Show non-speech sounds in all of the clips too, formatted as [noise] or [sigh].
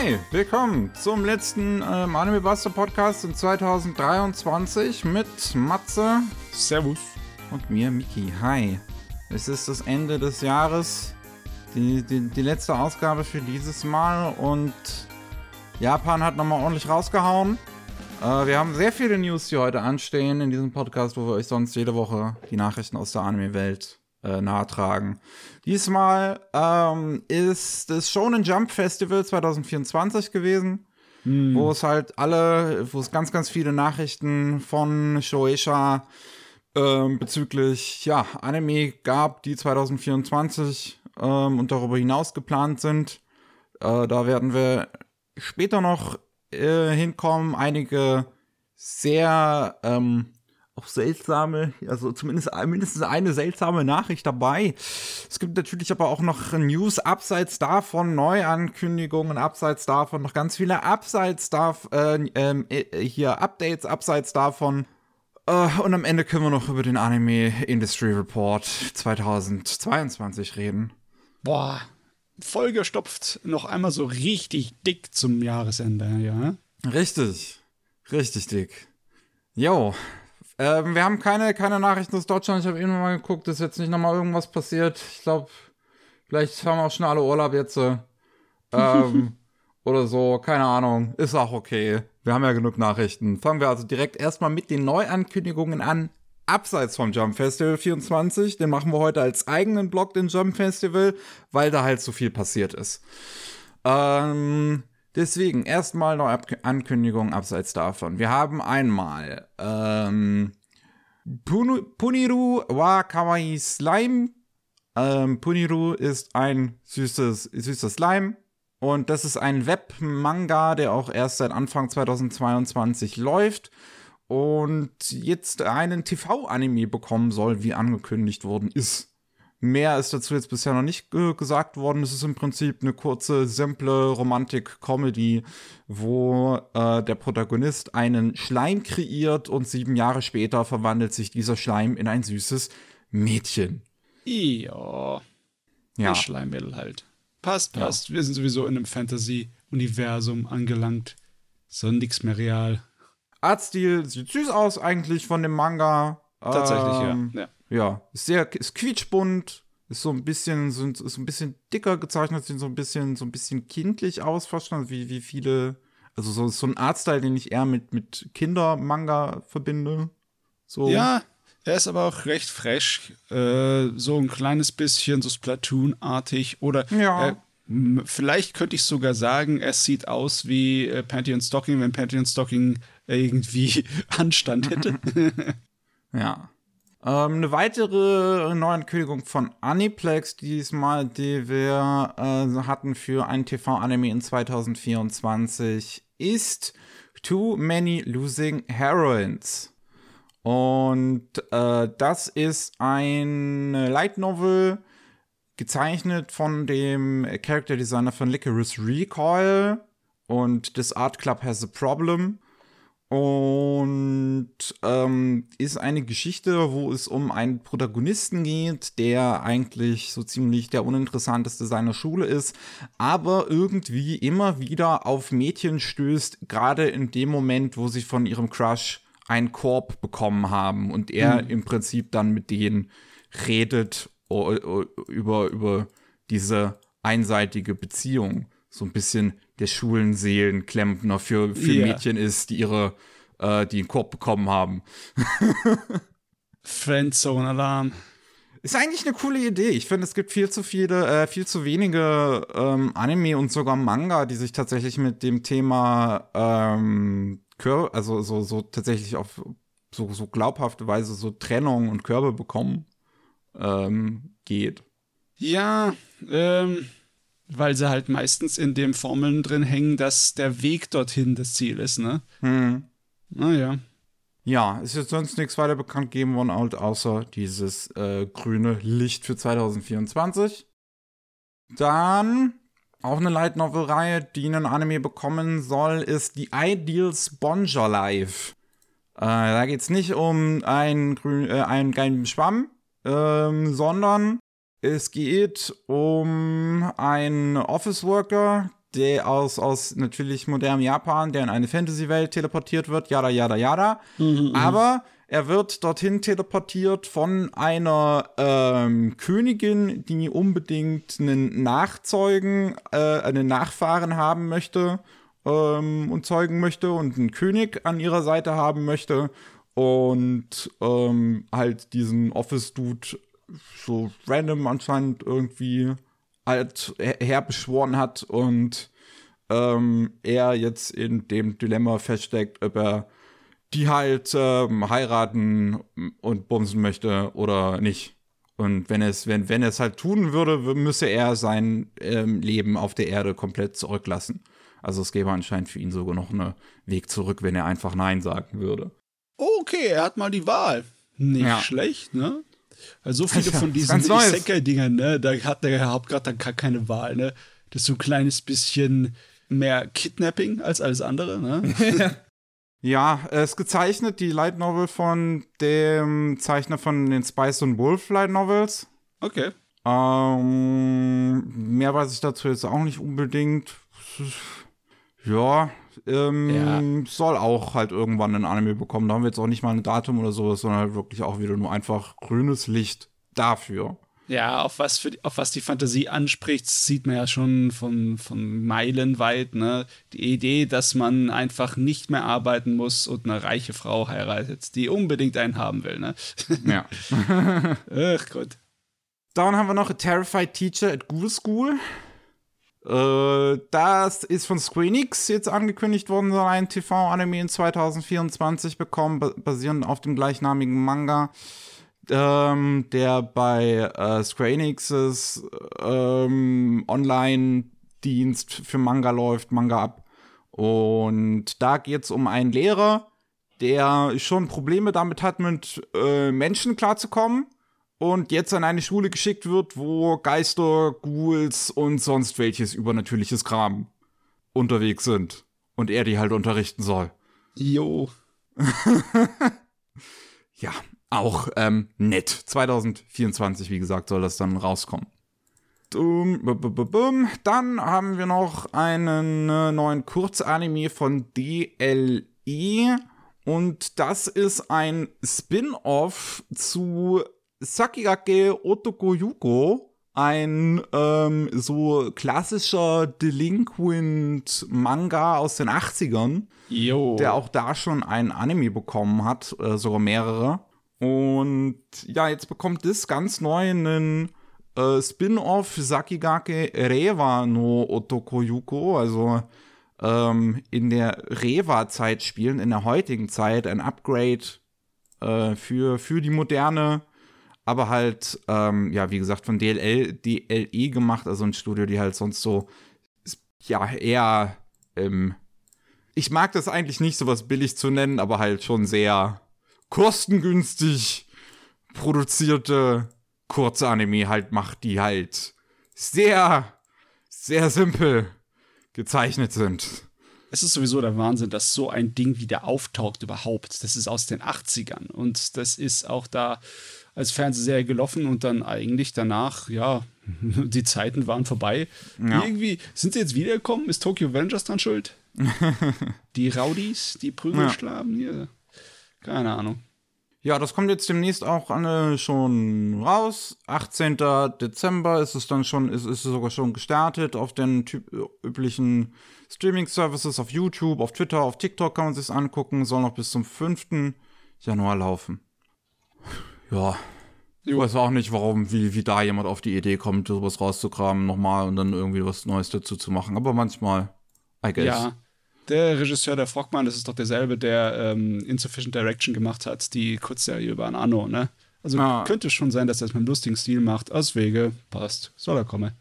Hi, willkommen zum letzten ähm, Anime Buster Podcast in 2023 mit Matze. Servus. Und mir, Miki. Hi. Es ist das Ende des Jahres, die, die, die letzte Ausgabe für dieses Mal und Japan hat nochmal ordentlich rausgehauen. Äh, wir haben sehr viele News, die heute anstehen in diesem Podcast, wo wir euch sonst jede Woche die Nachrichten aus der Anime-Welt äh, nahetragen. Diesmal ähm, ist das Shonen Jump Festival 2024 gewesen, mm. wo es halt alle, wo es ganz, ganz viele Nachrichten von Shueisha ähm, bezüglich ja, Anime gab, die 2024 ähm, und darüber hinaus geplant sind. Äh, da werden wir später noch äh, hinkommen. Einige sehr ähm, auch seltsame, also zumindest mindestens eine seltsame Nachricht dabei. Es gibt natürlich aber auch noch News abseits davon, Neuankündigungen abseits davon, noch ganz viele abseits davon, äh, äh, hier Updates abseits davon. Äh, und am Ende können wir noch über den Anime Industry Report 2022 reden. Boah, vollgestopft, noch einmal so richtig dick zum Jahresende, ja? Richtig, richtig dick. Jo, ähm, wir haben keine, keine Nachrichten aus Deutschland. Ich habe eben mal geguckt, ist jetzt nicht nochmal irgendwas passiert. Ich glaube, vielleicht haben wir auch schon alle Urlaub jetzt. Äh, ähm, [laughs] oder so, keine Ahnung. Ist auch okay. Wir haben ja genug Nachrichten. Fangen wir also direkt erstmal mit den Neuankündigungen an. Abseits vom Jump Festival 24. Den machen wir heute als eigenen Blog, den Jump Festival, weil da halt so viel passiert ist. Ähm, Deswegen erstmal noch Ankündigungen abseits davon. Wir haben einmal ähm, Puniru wa Kawaii Slime. Ähm, Puniru ist ein süßes, süßes Slime. Und das ist ein Webmanga, der auch erst seit Anfang 2022 läuft und jetzt einen TV-Anime bekommen soll, wie angekündigt worden ist. Mehr ist dazu jetzt bisher noch nicht äh, gesagt worden. Es ist im Prinzip eine kurze, simple Romantik-Comedy, wo äh, der Protagonist einen Schleim kreiert und sieben Jahre später verwandelt sich dieser Schleim in ein süßes Mädchen. Ja. Ja. Schleimmittel halt. Passt, passt. Ja. Wir sind sowieso in einem Fantasy-Universum angelangt. So nix mehr real. Artstil sieht süß aus eigentlich von dem Manga. Tatsächlich, ähm, ja. ja ja, ist sehr, ist quietschbunt, ist so ein bisschen, so, ist ein bisschen dicker gezeichnet, sieht so ein bisschen, so ein bisschen kindlich aus, fast schon, wie, wie viele, also so, so ein Artstyle, den ich eher mit, mit Kindermanga verbinde. So. Ja, er ist aber auch recht fresh, äh, so ein kleines bisschen so Splatoon-artig oder ja. Äh, vielleicht könnte ich sogar sagen, es sieht aus wie äh, Pantheon Stocking, wenn Pantheon Stocking irgendwie [laughs] Anstand hätte. [laughs] ja. Ähm, eine weitere Neuankündigung von Aniplex diesmal, die wir äh, hatten für ein TV-Anime in 2024, ist Too Many Losing Heroines. Und äh, das ist ein Light Novel, gezeichnet von dem Character Designer von Licorice Recoil. Und das Art Club has a Problem. Und ähm, ist eine Geschichte, wo es um einen Protagonisten geht, der eigentlich so ziemlich der uninteressanteste seiner Schule ist, aber irgendwie immer wieder auf Mädchen stößt, gerade in dem Moment, wo sie von ihrem Crush einen Korb bekommen haben und er mhm. im Prinzip dann mit denen redet über, über diese einseitige Beziehung so ein bisschen der Schulenseelenklempner für, für yeah. Mädchen ist, die ihre, äh, die einen Korb bekommen haben. [laughs] Friendzone-Alarm. Ist eigentlich eine coole Idee. Ich finde, es gibt viel zu viele, äh, viel zu wenige ähm, Anime und sogar Manga, die sich tatsächlich mit dem Thema ähm, Kör also so, so tatsächlich auf so, so glaubhafte Weise so Trennung und Körbe bekommen ähm, geht. Ja, ähm, weil sie halt meistens in den Formeln drin hängen, dass der Weg dorthin das Ziel ist, ne? Hm. Naja. Ja, ist jetzt sonst nichts weiter bekannt gegeben worden, außer dieses äh, grüne Licht für 2024. Dann auch eine Light Novel Reihe, die einen Anime bekommen soll, ist die Ideal Sponger Life. Äh, da geht es nicht um einen, grün, äh, einen geilen Schwamm, ähm, sondern es geht um einen Office Worker, der aus, aus natürlich modernem Japan, der in eine Fantasy-Welt teleportiert wird, yada, yada, yada. Mhm, Aber er wird dorthin teleportiert von einer ähm, Königin, die unbedingt einen Nachzeugen, äh, einen Nachfahren haben möchte ähm, und zeugen möchte und einen König an ihrer Seite haben möchte und ähm, halt diesen Office-Dude so random anscheinend irgendwie halt herbeschworen hat und ähm, er jetzt in dem Dilemma feststeckt, ob er die halt ähm, heiraten und bumsen möchte oder nicht. Und wenn es, wenn, wenn er es halt tun würde, müsse er sein ähm, Leben auf der Erde komplett zurücklassen. Also es gäbe anscheinend für ihn sogar noch einen Weg zurück, wenn er einfach Nein sagen würde. Okay, er hat mal die Wahl. Nicht ja. schlecht, ne? Also so viele [laughs] ja, von diesen Isekai-Dingern, ne? Da hat der Hauptgrad dann gar keine Wahl, ne? Das ist so ein kleines bisschen mehr Kidnapping als alles andere, ne? [laughs] ja, es ist gezeichnet, die Light Novel von dem Zeichner von den Spice und Wolf Light Novels. Okay. Ähm, mehr weiß ich dazu jetzt auch nicht unbedingt. Ja, ähm, ja. soll auch halt irgendwann ein Anime bekommen. Da haben wir jetzt auch nicht mal ein Datum oder sowas, sondern halt wirklich auch wieder nur einfach grünes Licht dafür. Ja, auf was, für, auf was die Fantasie anspricht, sieht man ja schon von, von meilenweit. Ne? Die Idee, dass man einfach nicht mehr arbeiten muss und eine reiche Frau heiratet, die unbedingt einen haben will. Ne? Ja. [laughs] [laughs] Ach Gott. Dann haben wir noch A Terrified Teacher at Google School. Äh, das ist von Screenix jetzt angekündigt worden, soll ein TV-Anime in 2024 bekommen, basierend auf dem gleichnamigen Manga, ähm, der bei äh, Screenixes ähm, Online-Dienst für Manga läuft, Manga ab. Und da geht es um einen Lehrer, der schon Probleme damit hat, mit äh, Menschen klarzukommen und jetzt an eine Schule geschickt wird, wo Geister, Ghouls und sonst welches übernatürliches Kram unterwegs sind. Und er die halt unterrichten soll. Jo. [laughs] ja, auch ähm, nett. 2024, wie gesagt, soll das dann rauskommen. Dann haben wir noch einen äh, neuen Kurzanime von DLE. Und das ist ein Spin-off zu Sakigake Otoko Yuko, ein ähm, so klassischer Delinquent-Manga aus den 80ern, jo. der auch da schon ein Anime bekommen hat, äh, sogar mehrere. Und ja, jetzt bekommt das ganz neu einen äh, Spin-off Sakigake Rewa no Otoko Yuko, also ähm, in der Rewa-Zeit spielen, in der heutigen Zeit ein Upgrade äh, für, für die moderne aber halt, ähm, ja, wie gesagt, von DLL, DLE gemacht, also ein Studio, die halt sonst so, ja, eher, ähm, ich mag das eigentlich nicht, sowas billig zu nennen, aber halt schon sehr kostengünstig produzierte Kurzanime halt macht, die halt sehr, sehr simpel gezeichnet sind. Es ist sowieso der Wahnsinn, dass so ein Ding wieder auftaucht überhaupt. Das ist aus den 80ern und das ist auch da als Fernsehserie gelaufen und dann eigentlich danach, ja, [laughs] die Zeiten waren vorbei. Ja. Irgendwie, sind sie jetzt wiedergekommen? Ist Tokyo Avengers dann schuld? [laughs] die Rowdies, die Prügelschlaben ja. hier? Keine Ahnung. Ja, das kommt jetzt demnächst auch alle schon raus. 18. Dezember ist es dann schon, ist, ist es sogar schon gestartet auf den typ, üblichen Streaming-Services, auf YouTube, auf Twitter, auf TikTok kann man sich angucken. Soll noch bis zum 5. Januar laufen. Ja. Ich weiß auch nicht, warum, wie, wie da jemand auf die Idee kommt, sowas rauszukramen nochmal und dann irgendwie was Neues dazu zu machen. Aber manchmal, I guess. Ja. Der Regisseur der Frogman, das ist doch derselbe, der ähm, Insufficient Direction gemacht hat, die Kurzserie über ein Anno, ne? Also ah. könnte schon sein, dass er es mit einem lustigen Stil macht. Aus Wege, passt, soll er kommen.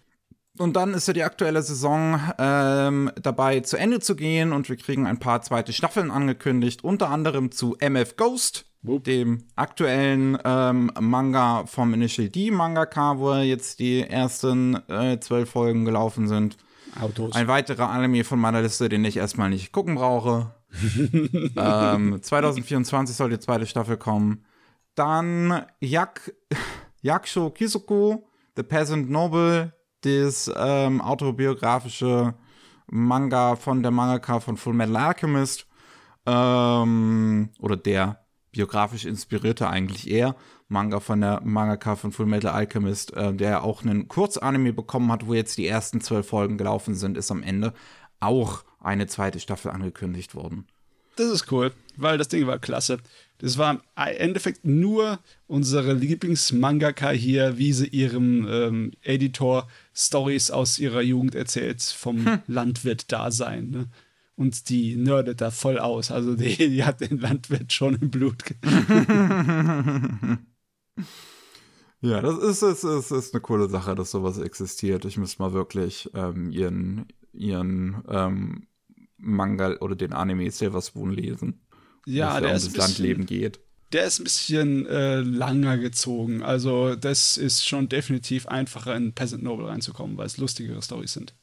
Und dann ist ja die aktuelle Saison ähm, dabei zu Ende zu gehen und wir kriegen ein paar zweite Staffeln angekündigt, unter anderem zu MF Ghost, dem aktuellen ähm, Manga vom Initial D Mangaka, wo jetzt die ersten äh, zwölf Folgen gelaufen sind. Autos. Ein weiterer Anime von meiner Liste, den ich erstmal nicht gucken brauche. [laughs] ähm, 2024 soll die zweite Staffel kommen. Dann Yak, Yakusho Kisoku, The Peasant Noble, das ähm, autobiografische Manga von der Mangaka von Full Metal Alchemist. Ähm, oder der biografisch inspirierte eigentlich eher Manga von der Mangaka von Full Metal Alchemist, äh, der auch einen Kurzanime bekommen hat, wo jetzt die ersten zwölf Folgen gelaufen sind, ist am Ende auch eine zweite Staffel angekündigt worden. Das ist cool, weil das Ding war klasse. Das war im Endeffekt nur unsere Lieblingsmangaka hier, wie sie ihrem ähm, Editor Stories aus ihrer Jugend erzählt vom hm. Landwirt-Dasein. Ne? Und die nerdet da voll aus. Also die, [laughs] die hat den Landwirt schon im Blut. [laughs] ja, das ist, ist, ist, ist eine coole Sache, dass sowas existiert. Ich müsste mal wirklich ähm, ihren, ihren ähm, Manga oder den Anime Silver Spoon lesen. Ja, der um ist das Landleben geht. Der ist ein bisschen äh, langer gezogen. Also, das ist schon definitiv einfacher in Peasant Noble reinzukommen, weil es lustigere Storys sind.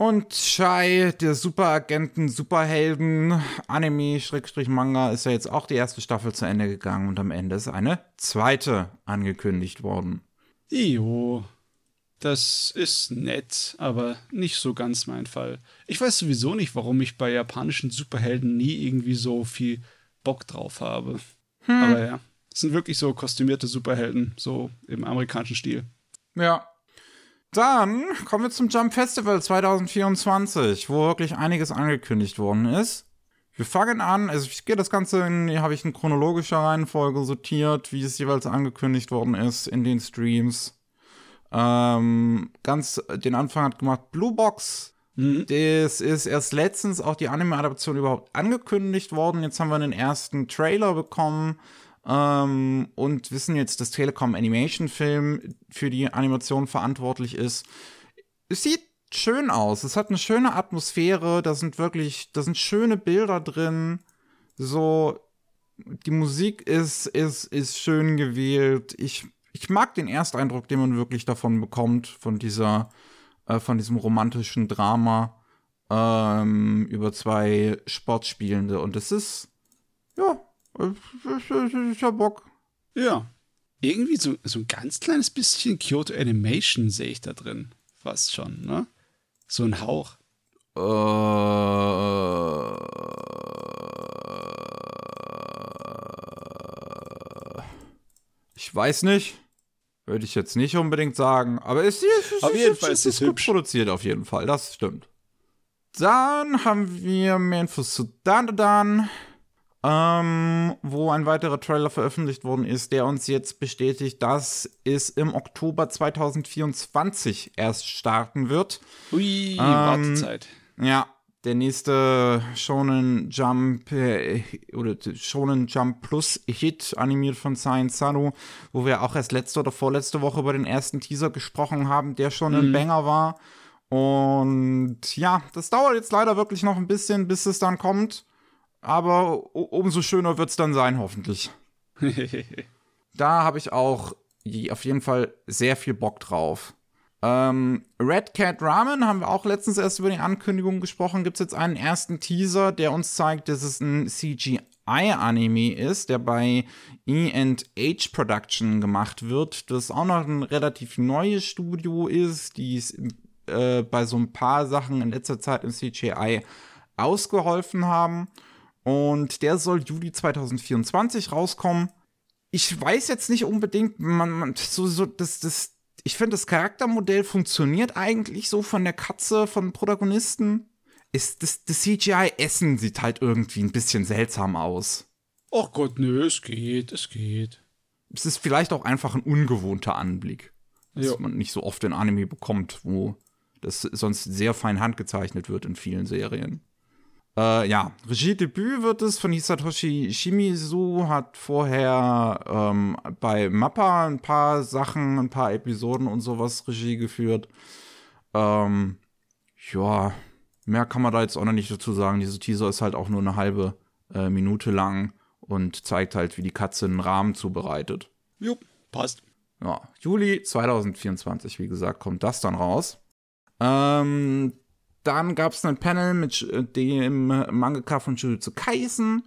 Und Shai, der Superagenten, Superhelden, Anime-Manga, ist ja jetzt auch die erste Staffel zu Ende gegangen und am Ende ist eine zweite angekündigt worden. Jo. Das ist nett, aber nicht so ganz mein Fall. Ich weiß sowieso nicht, warum ich bei japanischen Superhelden nie irgendwie so viel Bock drauf habe. Hm. Aber ja, es sind wirklich so kostümierte Superhelden, so im amerikanischen Stil. Ja. Dann kommen wir zum Jump Festival 2024, wo wirklich einiges angekündigt worden ist. Wir fangen an, also ich gehe das Ganze in, habe ich in chronologischer Reihenfolge sortiert, wie es jeweils angekündigt worden ist in den Streams. Ähm, ganz den Anfang hat gemacht Blue Box. Mhm. Das ist erst letztens auch die Anime-Adaption überhaupt angekündigt worden. Jetzt haben wir einen ersten Trailer bekommen ähm, und wissen jetzt, dass Telekom Animation Film für die Animation verantwortlich ist. Es sieht schön aus. Es hat eine schöne Atmosphäre. Da sind wirklich, da sind schöne Bilder drin. So, die Musik ist, ist, ist schön gewählt. Ich ich mag den Ersteindruck, den man wirklich davon bekommt, von dieser, äh, von diesem romantischen Drama ähm, über zwei Sportspielende. Und es ist, ja, ich hab Bock. Ja. Irgendwie so, so ein ganz kleines bisschen Kyoto Animation sehe ich da drin. Fast schon, ne? So ein Hauch. Äh. Ich weiß nicht. Würde ich jetzt nicht unbedingt sagen. Aber es ist, auf jeden Fall ist es gut produziert, auf jeden Fall. Das stimmt. Dann haben wir mehr Infos zu Dandadan, ähm, wo ein weiterer Trailer veröffentlicht worden ist, der uns jetzt bestätigt, dass es im Oktober 2024 erst starten wird. Ui, ähm, Wartezeit. Ja, der nächste Shonen Jump äh, oder Shonen Jump Plus Hit animiert von Science Saru, wo wir auch erst letzte oder vorletzte Woche über den ersten Teaser gesprochen haben, der schon ein mhm. Banger war. Und ja, das dauert jetzt leider wirklich noch ein bisschen, bis es dann kommt. Aber umso schöner wird es dann sein, hoffentlich. [laughs] da habe ich auch auf jeden Fall sehr viel Bock drauf. Ähm, Red Cat Ramen haben wir auch letztens erst über die Ankündigung gesprochen. Gibt es jetzt einen ersten Teaser, der uns zeigt, dass es ein CGI-Anime ist, der bei E&H Production gemacht wird. Das auch noch ein relativ neues Studio ist, die es äh, bei so ein paar Sachen in letzter Zeit im CGI ausgeholfen haben. Und der soll Juli 2024 rauskommen. Ich weiß jetzt nicht unbedingt, man, man so, so das, das ich finde, das Charaktermodell funktioniert eigentlich so von der Katze, von Protagonisten. Ist das, das CGI-Essen sieht halt irgendwie ein bisschen seltsam aus. Ach Gott, nö, es geht, es geht. Es ist vielleicht auch einfach ein ungewohnter Anblick. Was jo. man nicht so oft in Anime bekommt, wo das sonst sehr fein handgezeichnet wird in vielen Serien. Äh, ja, Regiedebüt wird es von Hisatoshi Shimizu, hat vorher ähm, bei Mappa ein paar Sachen, ein paar Episoden und sowas Regie geführt. Ähm, ja, mehr kann man da jetzt auch noch nicht dazu sagen. Diese Teaser ist halt auch nur eine halbe äh, Minute lang und zeigt halt, wie die Katze einen Rahmen zubereitet. Jo, passt. Ja, Juli 2024, wie gesagt, kommt das dann raus. Ähm, dann gab es ein Panel mit äh, dem Mangaka von Jujutsu Kaisen,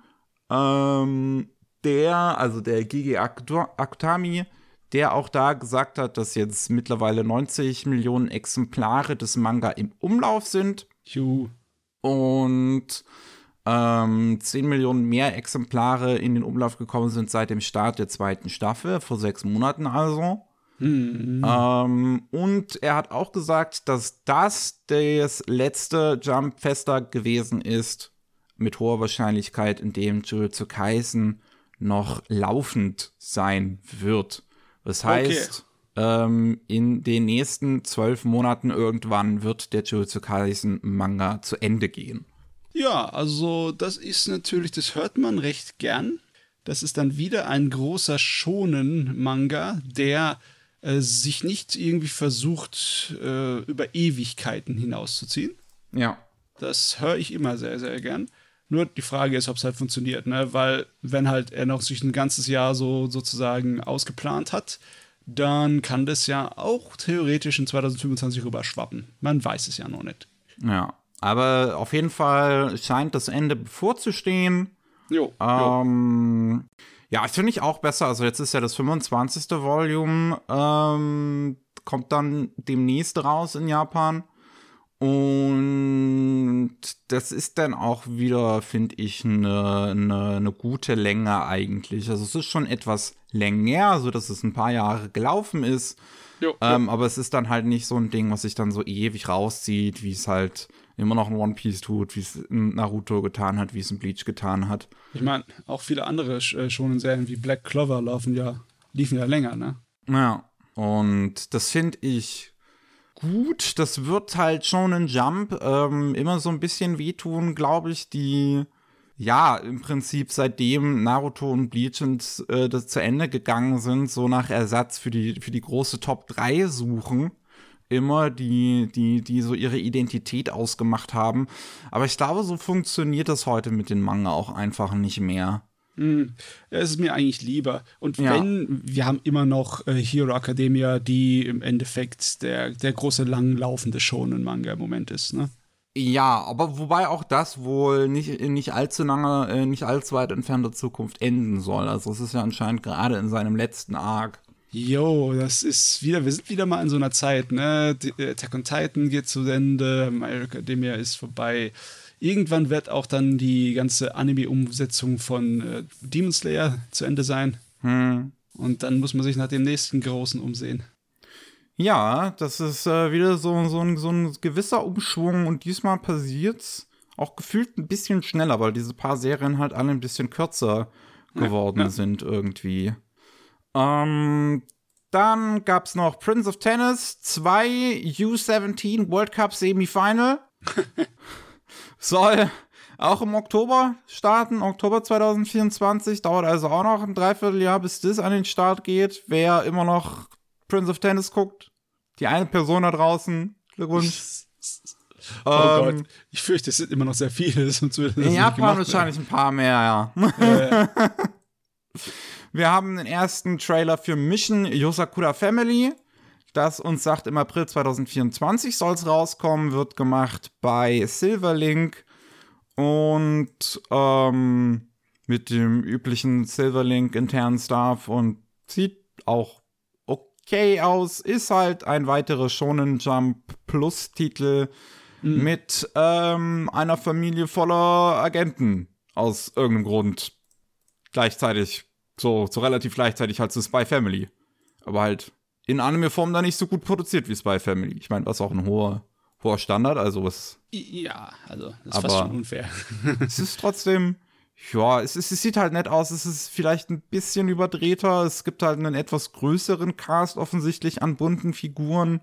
ähm, der, also der Gigi Akutami, der auch da gesagt hat, dass jetzt mittlerweile 90 Millionen Exemplare des Manga im Umlauf sind. Juhu. Und ähm, 10 Millionen mehr Exemplare in den Umlauf gekommen sind seit dem Start der zweiten Staffel, vor sechs Monaten also. Mhm. Ähm, und er hat auch gesagt, dass das das letzte Jump Fester gewesen ist, mit hoher Wahrscheinlichkeit, in dem Jujutsu Kaisen noch laufend sein wird. Das heißt, ähm, in den nächsten zwölf Monaten irgendwann wird der Jujutsu Kaisen Manga zu Ende gehen. Ja, also das ist natürlich, das hört man recht gern. Das ist dann wieder ein großer Shonen-Manga, der äh, sich nicht irgendwie versucht, äh, über Ewigkeiten hinauszuziehen. Ja. Das höre ich immer sehr, sehr gern. Nur die Frage ist, ob es halt funktioniert, ne? Weil, wenn halt er noch sich ein ganzes Jahr so sozusagen ausgeplant hat, dann kann das ja auch theoretisch in 2025 rüberschwappen. Man weiß es ja noch nicht. Ja. Aber auf jeden Fall scheint das Ende bevorzustehen. Jo. Ähm, ja, das finde ich auch besser. Also jetzt ist ja das 25. Volume, ähm, kommt dann demnächst raus in Japan. Und das ist dann auch wieder, finde ich, eine, eine, eine gute Länge eigentlich. Also es ist schon etwas länger, so dass es ein paar Jahre gelaufen ist. jo, Ähm, aber es ist dann halt nicht so ein Ding, was sich dann so ewig rauszieht, wie es halt immer noch in One Piece tut, wie es in Naruto getan hat, wie es in Bleach getan hat. Ich meine, auch viele andere äh, schonen Serien wie Black Clover laufen ja, liefen ja länger, ne? Ja, und das finde ich gut. Das wird halt schon ein Jump ähm, immer so ein bisschen wehtun, glaube ich, die ja, im Prinzip seitdem Naruto und Bleach ins, äh, das zu Ende gegangen sind, so nach Ersatz für die, für die große Top 3 suchen. Immer, die, die, die so ihre Identität ausgemacht haben. Aber ich glaube, so funktioniert das heute mit den Manga auch einfach nicht mehr. Hm, es ist mir eigentlich lieber. Und Ja. wenn, wir haben immer noch äh, Hero Academia, die im Endeffekt der, der große langlaufende Shonen-Manga im Moment ist, ne? Ja, aber wobei auch das wohl nicht in nicht allzu lange, äh, nicht allzu weit entfernter Zukunft enden soll. Also es ist ja anscheinend gerade in seinem letzten Arc. Jo, das ist wieder, wir sind wieder mal in so einer Zeit, ne? Die- äh, Attack on Titan geht zu Ende, My Academia ist vorbei. Irgendwann wird auch dann die ganze Anime-Umsetzung von äh, Demon Slayer zu Ende sein. Hm. Und dann muss man sich nach dem nächsten großen umsehen. Ja, das ist äh, wieder so, so, ein, so ein gewisser Umschwung und diesmal passiert's auch gefühlt ein bisschen schneller, weil diese paar Serien halt alle ein bisschen kürzer geworden ja. sind irgendwie. Ähm, dann gab's noch Prince of Tennis 2 U17 World Cup Semifinal. [laughs] Soll auch im Oktober starten, Oktober 2024. Dauert also auch noch ein Dreivierteljahr, bis das an den Start geht. Wer immer noch Prince of Tennis guckt, die eine Person da draußen, Glückwunsch. [laughs] Oh Ähm, Gott, ich fürchte, es sind immer noch sehr viele. Sonst würde das In Japan wahrscheinlich ein paar mehr, ja. Äh, [laughs] Wir haben den ersten Trailer für Mission Yosakura Family. Das uns sagt, im April 2024 soll es rauskommen, wird gemacht bei Silverlink und ähm, mit dem üblichen Silverlink internen Staff und sieht auch okay aus. Ist halt ein weiterer Shonen Jump Plus Titel mit ähm, einer Familie voller Agenten aus irgendeinem Grund gleichzeitig, so, so relativ gleichzeitig halt zu Spy Family. Aber halt in Anime-Form da nicht so gut produziert wie Spy Family. Ich meine, was auch ein hoher, hoher Standard, also es, ja, also, das ist fast schon unfair. [laughs] es ist trotzdem, ja, es, ist, es sieht halt nett aus, es ist vielleicht ein bisschen überdrehter, es gibt halt einen etwas größeren Cast offensichtlich an bunten Figuren.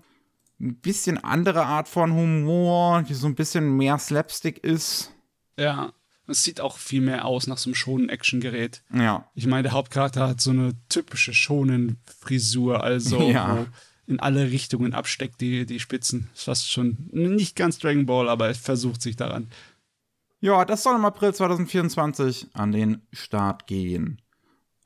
Ein bisschen andere Art von Humor, die so ein bisschen mehr Slapstick ist. Ja, es sieht auch viel mehr aus nach so einem schonen Action-Gerät. Ja. Ich meine, der Hauptcharakter hat so eine typische schonen Frisur, also [laughs] Ja. wo in alle Richtungen absteckt die, die Spitzen. Ist fast schon nicht ganz Dragon Ball, aber er versucht sich daran. Ja, das soll im April 2024 an den Start gehen.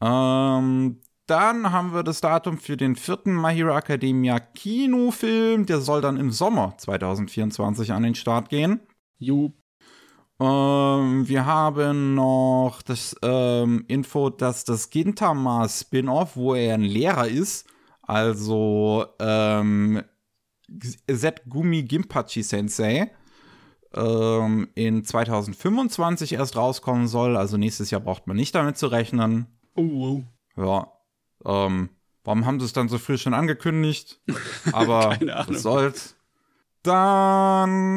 Ähm, dann haben wir das Datum für den vierten My Hero Academia Kinofilm. Der soll dann im Sommer 2024 an den Start gehen. Jo, Ähm, wir haben noch das ähm, Info, dass das Gintama Spin-off, wo er ein Lehrer ist, also ähm, Gumi Gimpachi Sensei, ähm, in 2025 erst rauskommen soll. Also nächstes Jahr braucht man nicht damit zu rechnen. Oh, oh. Ja. Ähm, warum haben sie es dann so früh schon angekündigt? [laughs] Aber Keine Ahnung. was soll's. Dann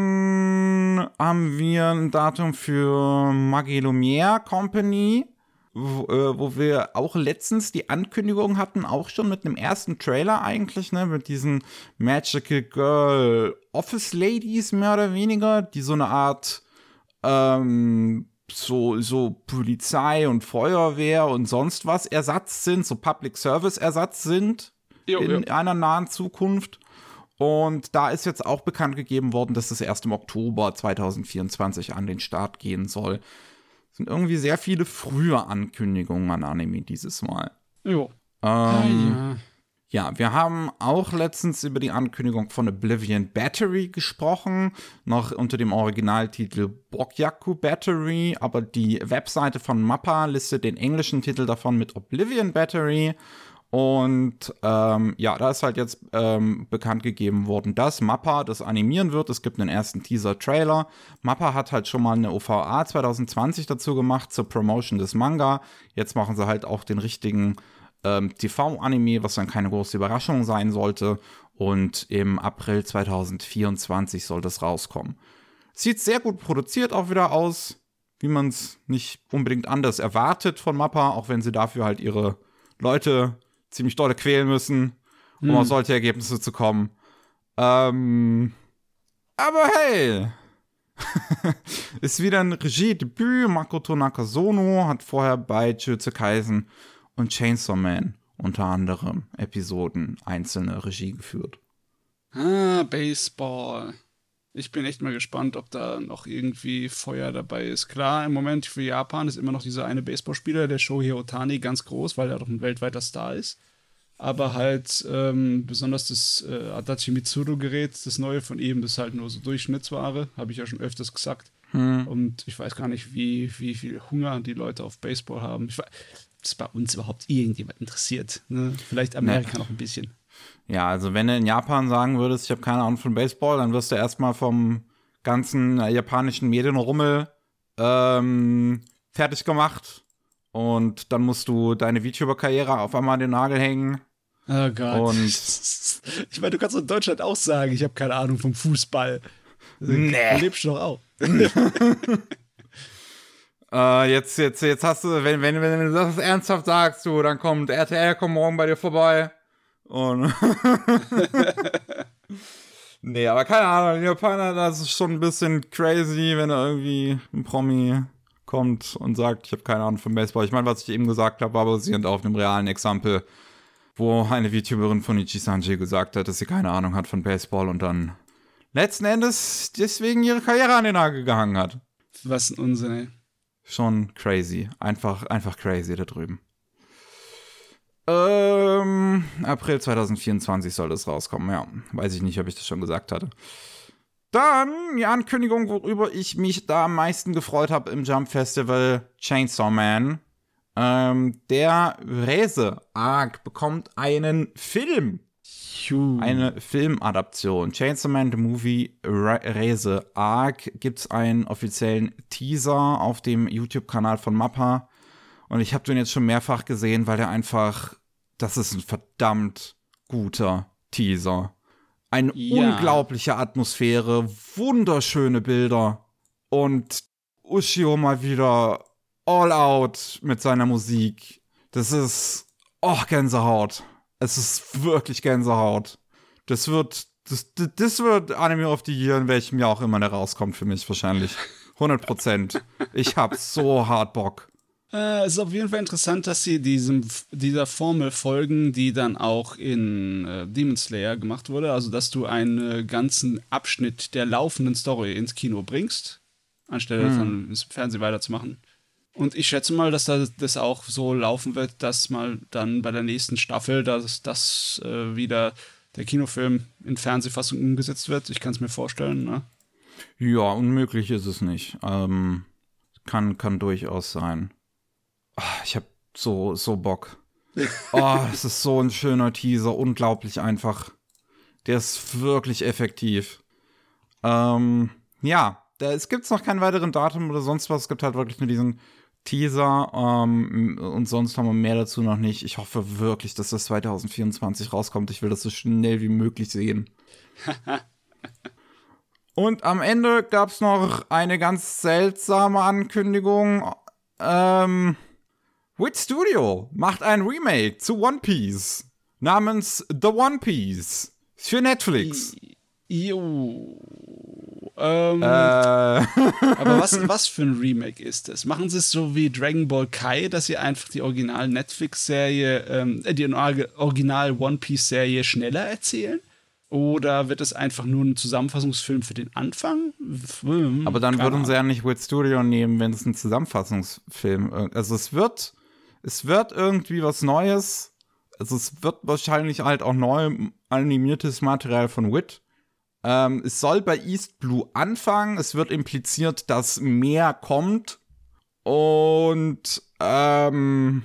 haben wir ein Datum für Maggie Lumière Company, wo, äh, wo wir auch letztens die Ankündigung hatten, auch schon mit einem ersten Trailer eigentlich, ne, mit diesen Magical Girl Office Ladies mehr oder weniger, die so eine Art ähm, so, so Polizei und Feuerwehr und sonst was Ersatz sind, so Public Service Ersatz sind Jo, in jo. einer nahen Zukunft. Und da ist jetzt auch bekannt gegeben worden, dass es erst im Oktober 2024 an den Start gehen soll. Es sind irgendwie sehr viele frühe Ankündigungen an Anime dieses Mal. Jo. Ähm, ja. ja, wir haben auch letztens über die Ankündigung von Oblivion Battery gesprochen, noch unter dem Originaltitel Bokyaku Battery, aber die Webseite von Mappa listet den englischen Titel davon mit Oblivion Battery. Und ähm, ja, da ist halt jetzt ähm, bekannt gegeben worden, dass Mappa das animieren wird. Es gibt einen ersten Teaser-Trailer. Mappa hat halt schon mal eine OVA 2020 dazu gemacht zur Promotion des Manga. Jetzt machen sie halt auch den richtigen ähm, TV-Anime, was dann keine große Überraschung sein sollte. Und im April 2024 soll das rauskommen. Sieht sehr gut produziert auch wieder aus, wie man es nicht unbedingt anders erwartet von Mappa, auch wenn sie dafür halt ihre Leute ziemlich doll quälen müssen, um auf solche Ergebnisse zu kommen. Ähm, aber hey, [laughs] ist wieder ein Regiedebüt. Makoto Nakasono hat vorher bei Jujutsu Kaisen und Chainsaw Man unter anderem Episoden einzelne Regie geführt. Ah, Baseball. Ich bin echt mal gespannt, ob da noch irgendwie Feuer dabei ist. Klar, im Moment für Japan ist immer noch dieser eine Baseballspieler, der Shohei Otani, ganz groß, weil er doch ein weltweiter Star ist. Aber halt ähm, besonders das äh, Adachi Mitsuru-Gerät, das neue von ihm, das ist halt nur so Durchschnittsware, habe ich ja schon öfters gesagt. Und ich weiß gar nicht, wie, wie viel Hunger die Leute auf Baseball haben. Ich weiß, dass bei uns überhaupt irgendjemand interessiert. Ne? Vielleicht Amerika noch ein bisschen. Ja, also wenn du in Japan sagen würdest, ich habe keine Ahnung von Baseball, dann wirst du erstmal vom ganzen äh, japanischen Medienrummel ähm, fertig gemacht. Und dann musst du deine VTuber-Karriere auf einmal an den Nagel hängen. Oh Gott. Und- [laughs] ich meine, du kannst in Deutschland auch sagen, ich habe keine Ahnung vom Fußball. Nee. Du lebst doch auch. [laughs] Äh, jetzt, jetzt, jetzt hast du, wenn, wenn, wenn du das ernsthaft sagst, du, dann kommt RTL, kommt morgen bei dir vorbei. Und. [laughs] nee, aber keine Ahnung, die Japaner, das ist schon ein bisschen crazy, wenn da irgendwie ein Promi kommt und sagt, ich habe keine Ahnung von Baseball. Ich meine, was ich eben gesagt habe, war basierend auf einem realen Exempel, wo eine VTuberin von Ichi Sanji gesagt hat, dass sie keine Ahnung hat von Baseball und dann letzten Endes deswegen ihre Karriere an den Nagel gehangen hat Was ein Unsinn, ey. schon crazy. Einfach, einfach crazy da drüben. Ähm, April 2024 soll das rauskommen, ja. Weiß ich nicht, ob ich das schon gesagt hatte. Dann die Ankündigung, worüber ich mich da am meisten gefreut habe im Jump Festival, Chainsaw Man. Ähm, der Rese Arc bekommt einen Film. Eine Filmadaption. Chainsaw Man The Movie Re Rese Arc gibt's einen offiziellen Teaser auf dem YouTube-Kanal von Mappa. Und ich habe den jetzt schon mehrfach gesehen, weil der einfach, das ist ein verdammt guter Teaser. Eine Ja. unglaubliche Atmosphäre, wunderschöne Bilder und Ushio mal wieder all out mit seiner Musik. Das ist, oh, Gänsehaut. Es ist wirklich Gänsehaut. Das wird, das, das- wird Anime of the Year, in welchem Jahr auch immer der rauskommt für mich wahrscheinlich. 100 Prozent. Ich hab so hart Bock. Äh, es ist auf jeden Fall interessant, dass sie diesem, dieser Formel folgen, die dann auch in äh, Demon Slayer gemacht wurde. Also, dass du einen äh, ganzen Abschnitt der laufenden Story ins Kino bringst, anstelle dann ins Fernsehen weiterzumachen. Und ich schätze mal, dass das, das auch so laufen wird, dass mal dann bei der nächsten Staffel, dass das äh, wieder der Kinofilm in Fernsehfassung umgesetzt wird. Ich kann es mir vorstellen. Ne? Ja, unmöglich ist es nicht. Ähm, kann, kann durchaus sein. Ah, ich hab so, so Bock. [laughs] Oh, es ist so ein schöner Teaser, unglaublich einfach. Der ist wirklich effektiv. Ähm, ja, da, es gibt noch keinen weiteren Datum oder sonst was. Es gibt halt wirklich nur diesen Teaser ähm, und sonst haben wir mehr dazu noch nicht. Ich hoffe wirklich, dass das 2024 rauskommt. Ich will das so schnell wie möglich sehen. [laughs] und am Ende gab es noch eine ganz seltsame Ankündigung. Ähm, Wit Studio macht ein Remake zu One Piece namens The One Piece für Netflix. Jo. Ähm, äh. [laughs] aber was, was für ein Remake ist das? Machen sie es so wie Dragon Ball Kai, dass sie einfach die Original Netflix-Serie, ähm, äh, die Original One Piece-Serie schneller erzählen? Oder wird es einfach nur ein Zusammenfassungsfilm für den Anfang? Hm, aber dann würden sie ja nicht Wit Studio nehmen, wenn es ein Zusammenfassungsfilm ist. Also es wird, es wird irgendwie was Neues. Also es wird wahrscheinlich halt auch neu animiertes Material von Wit ähm, es soll bei East Blue anfangen. Es wird impliziert, dass mehr kommt. Und ähm,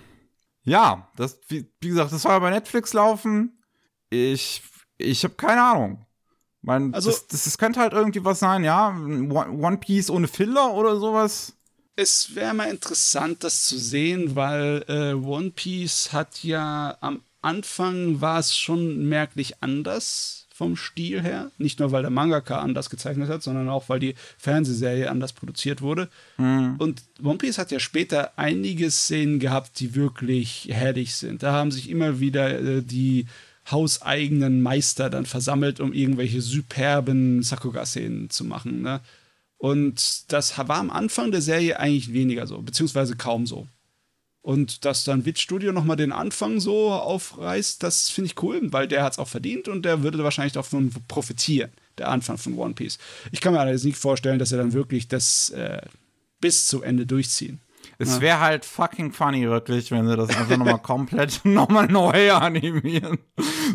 ja, das, wie, wie, gesagt, das soll bei Netflix laufen. Ich, ich habe keine Ahnung. Mein, also, das, das, das, könnte halt irgendwie was sein, ja. One Piece ohne Filler oder sowas. Es wäre mal interessant, das zu sehen, weil äh, One Piece hat ja am Anfang war es schon merklich anders vom Stil her. Nicht nur, weil der Mangaka anders gezeichnet hat, sondern auch, weil die Fernsehserie anders produziert wurde. Mhm. Und One Piece hat ja später einige Szenen gehabt, die wirklich herrlich sind. Da haben sich immer wieder äh, die hauseigenen Meister dann versammelt, um irgendwelche superben Sakuga-Szenen zu machen. Ne? Und das war am Anfang der Serie eigentlich weniger so, beziehungsweise kaum so. Und dass dann Witch Studio nochmal den Anfang so aufreißt, das finde ich cool, weil der hat es auch verdient und der würde wahrscheinlich davon profitieren, der Anfang von One Piece. Ich kann mir allerdings nicht vorstellen, dass er dann wirklich das äh, bis zu Ende durchziehen. Es wäre halt fucking funny, wirklich, wenn sie das einfach nochmal [laughs] komplett [laughs] nochmal neu animieren.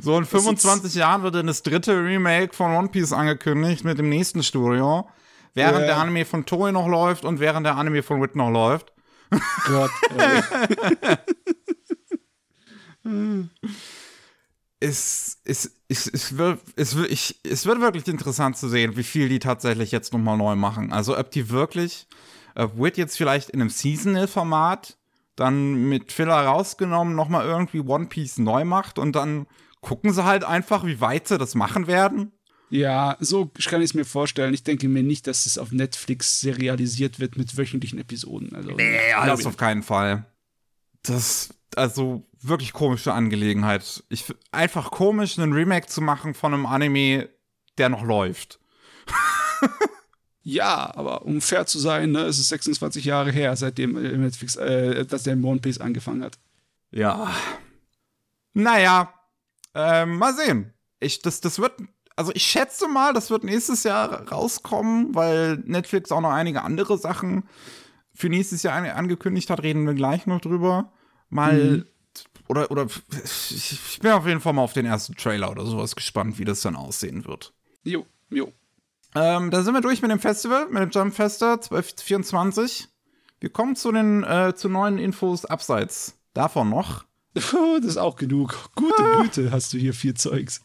So in 25 Jahren wird dann das dritte Remake von One Piece angekündigt mit dem nächsten Studio. Während ja. der Anime von Toei noch läuft und während der Anime von Wit noch läuft. Gott. [laughs] es, es, es, es, wird, es, wird, ich, es wird wirklich interessant zu sehen, wie viel die tatsächlich jetzt nochmal neu machen. Also ob die wirklich, äh, wird jetzt vielleicht in einem Seasonal-Format dann mit Filler rausgenommen nochmal irgendwie One Piece neu macht und dann gucken sie halt einfach, wie weit sie das machen werden. Ja, so kann ich es mir vorstellen. Ich denke mir nicht, dass es auf Netflix serialisiert wird mit wöchentlichen Episoden. Also, nee, alles auf keinen Fall. Das, also wirklich komische Angelegenheit. Ich einfach komisch, einen Remake zu machen von einem Anime, der noch läuft. ja, aber um fair zu sein, ne, es ist 26 Jahre her, seitdem äh, Netflix, äh, dass der One Piece angefangen hat. Ja. Naja, ähm, mal sehen. Ich, das, das wird also ich schätze mal, das wird nächstes Jahr rauskommen, weil Netflix auch noch einige andere Sachen für nächstes Jahr angekündigt hat. Reden wir gleich noch drüber. Mal mhm. oder oder ich bin auf jeden Fall mal auf den ersten Trailer oder sowas gespannt, wie das dann aussehen wird. Jo, jo. Ähm, da sind wir durch mit dem Festival, mit dem Jump Fester 1224. Wir kommen zu den äh, zu neuen Infos abseits davon noch. [laughs] das ist auch genug. Gute [laughs] Güte, hast du hier viel Zeugs.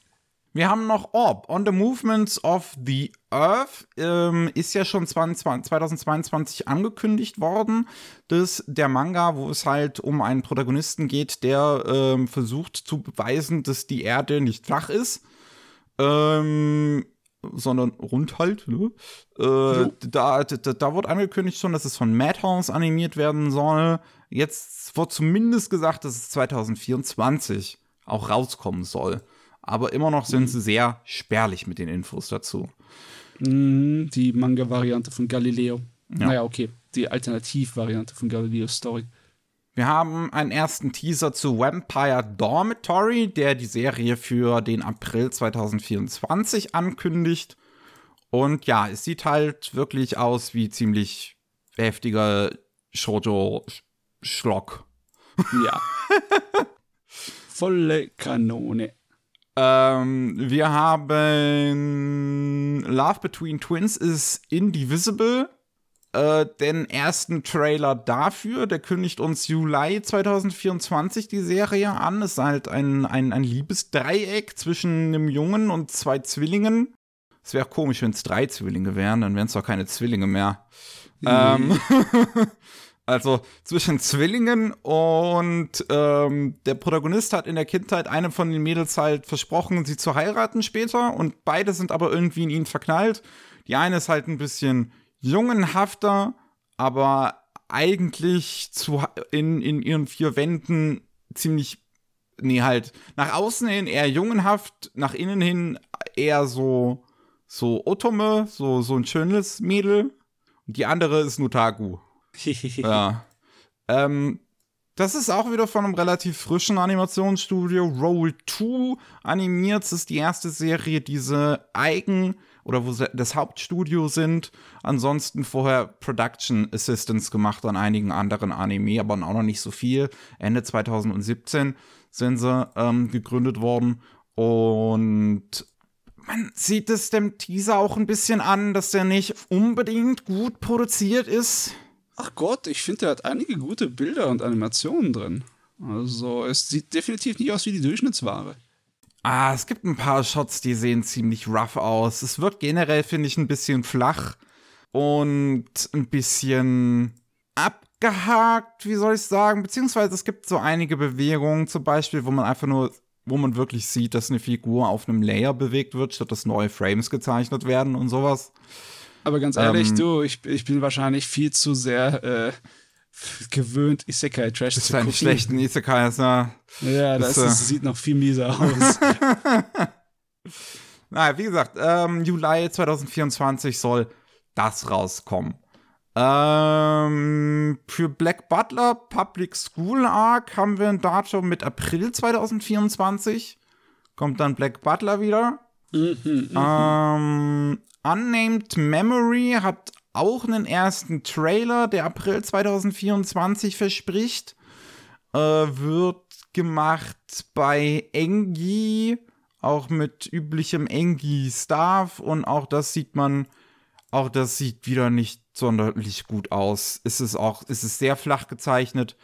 Wir haben noch Orb, On the Movements of the Earth, ähm, ist ja schon 20, 2022 angekündigt worden. Das der Manga, wo es halt um einen Protagonisten geht, der ähm, versucht zu beweisen, dass die Erde nicht flach ist. Ähm, sondern rund halt. Ne? Äh, da, da, da wurde angekündigt schon, dass es von Madhouse animiert werden soll. Jetzt wird zumindest gesagt, dass es 2024 auch rauskommen soll aber immer noch sind sie sehr spärlich mit den Infos dazu. Mhm, die Manga-Variante von Galileo. Ja. Naja, okay. Die Alternativ-Variante von Galileos Story. Wir haben einen ersten Teaser zu Vampire Dormitory, der die Serie für den April 2024 ankündigt. Und ja, es sieht halt wirklich aus wie ziemlich heftiger Shoujo-Schlock. Ja. [laughs] Volle Kanone. Ähm, wir haben Love Between Twins ist Indivisible. Äh, den ersten Trailer dafür, der kündigt uns Juli 2024 die Serie an. Es ist halt ein, ein, ein Liebesdreieck zwischen einem Jungen und zwei Zwillingen. Es wäre komisch, wenn es drei Zwillinge wären, dann wären es doch keine Zwillinge mehr. Ähm, [laughs] also zwischen Zwillingen und ähm, der Protagonist hat in der Kindheit einem von den Mädels halt versprochen, sie zu heiraten später und beide sind aber irgendwie in ihn verknallt. Die eine ist halt ein bisschen jungenhafter, aber eigentlich zu, in, in ihren vier Wänden ziemlich, nee, halt nach außen hin eher jungenhaft, nach innen hin eher so, so Otome, so, so ein schönes Mädel. Und die andere ist Nutagu. [laughs] ja. Ähm, das ist auch wieder von einem relativ frischen Animationsstudio. Roll 2 animiert. Das ist die erste Serie, die sie eigen oder wo das Hauptstudio sind. Ansonsten vorher Production Assistance gemacht an einigen anderen Anime, aber auch noch nicht so viel. Ende 2017 sind sie ähm, gegründet worden. Und man sieht es dem Teaser auch ein bisschen an, dass der nicht unbedingt gut produziert ist. Ach Gott, ich finde, der hat einige gute Bilder und Animationen drin. Also, es sieht definitiv nicht aus wie die Durchschnittsware. Ah, es gibt ein paar Shots, die sehen ziemlich rough aus. Es wirkt generell, finde ich, ein bisschen flach und ein bisschen abgehakt, wie soll ich sagen? Beziehungsweise es gibt so einige Bewegungen, zum Beispiel, wo man einfach nur, wo man wirklich sieht, dass eine Figur auf einem Layer bewegt wird, statt dass neue Frames gezeichnet werden und sowas. Aber ganz ehrlich, ähm, du, ich, ich bin wahrscheinlich viel zu sehr äh, gewöhnt, Isekai-Trash zu gucken. schlechten Isekais, ja. Ja, das, das äh, sieht noch viel mieser [laughs] aus. naja, wie gesagt, ähm, Juli 2024 soll das rauskommen. Ähm, für Black Butler Public School Arc haben wir ein Datum mit April 2024. Kommt dann Black Butler wieder. Mhm, mhm, ähm, Unnamed Memory hat auch einen ersten Trailer, der April 2024 verspricht. Äh, wird gemacht bei Engi, auch mit üblichem Engi-Staff und auch das sieht man, auch das sieht wieder nicht sonderlich gut aus. Es ist auch, es sehr flach gezeichnet.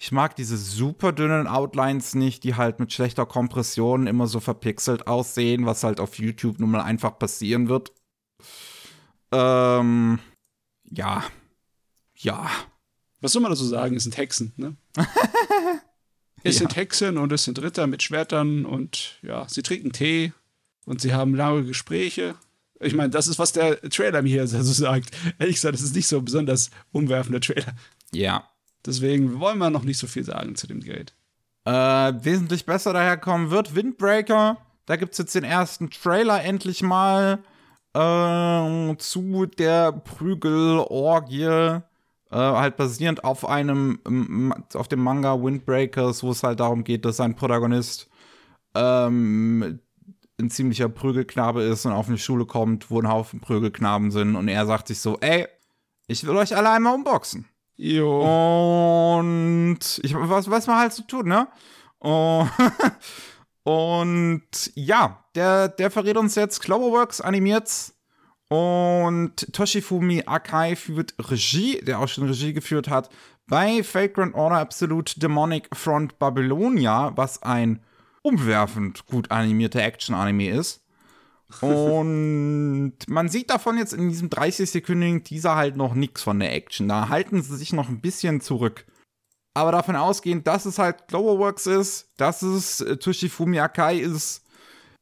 Ich mag diese super dünnen Outlines nicht, die halt mit schlechter Kompression immer so verpixelt aussehen, was halt auf YouTube nun mal einfach passieren wird. Ähm, ja. Ja. Was soll man dazu sagen? Es sind Hexen, ne? [laughs] es ja. sind Hexen und es sind Ritter mit Schwertern und ja, sie trinken Tee und sie haben lange Gespräche. Ich meine, das ist, was der Trailer mir hier so sagt. Ehrlich gesagt, das ist nicht so ein besonders umwerfender Trailer. Ja. Deswegen wollen wir noch nicht so viel sagen zu dem Gerät. Äh, wesentlich besser daherkommen wird Windbreaker. Da gibt es jetzt den ersten Trailer endlich mal äh, zu der Prügelorgie, äh, halt basierend auf einem, auf dem Manga Windbreakers, wo es halt darum geht, dass ein Protagonist ähm, ein ziemlicher Prügelknabe ist und auf eine Schule kommt, wo ein Haufen Prügelknaben sind und er sagt sich so, ey, ich will euch alle einmal umboxen. Jo. Und ich, was, was man halt so tut, ne? Und [laughs] Und ja, der, der verrät uns jetzt, Cloverworks animiert's. Und Toshifumi Akai führt Regie, der auch schon Regie geführt hat, bei Vagrant Order Absolute Demonic Front Babylonia, was ein umwerfend gut animierter Action-Anime ist. Und [laughs] man sieht davon jetzt in diesem 30-sekündigen Teaser halt noch nichts von der Action. Da halten sie sich noch ein bisschen zurück. Aber davon ausgehend, dass es halt Glowerworks ist, dass es äh, Toshifumi Akai ist,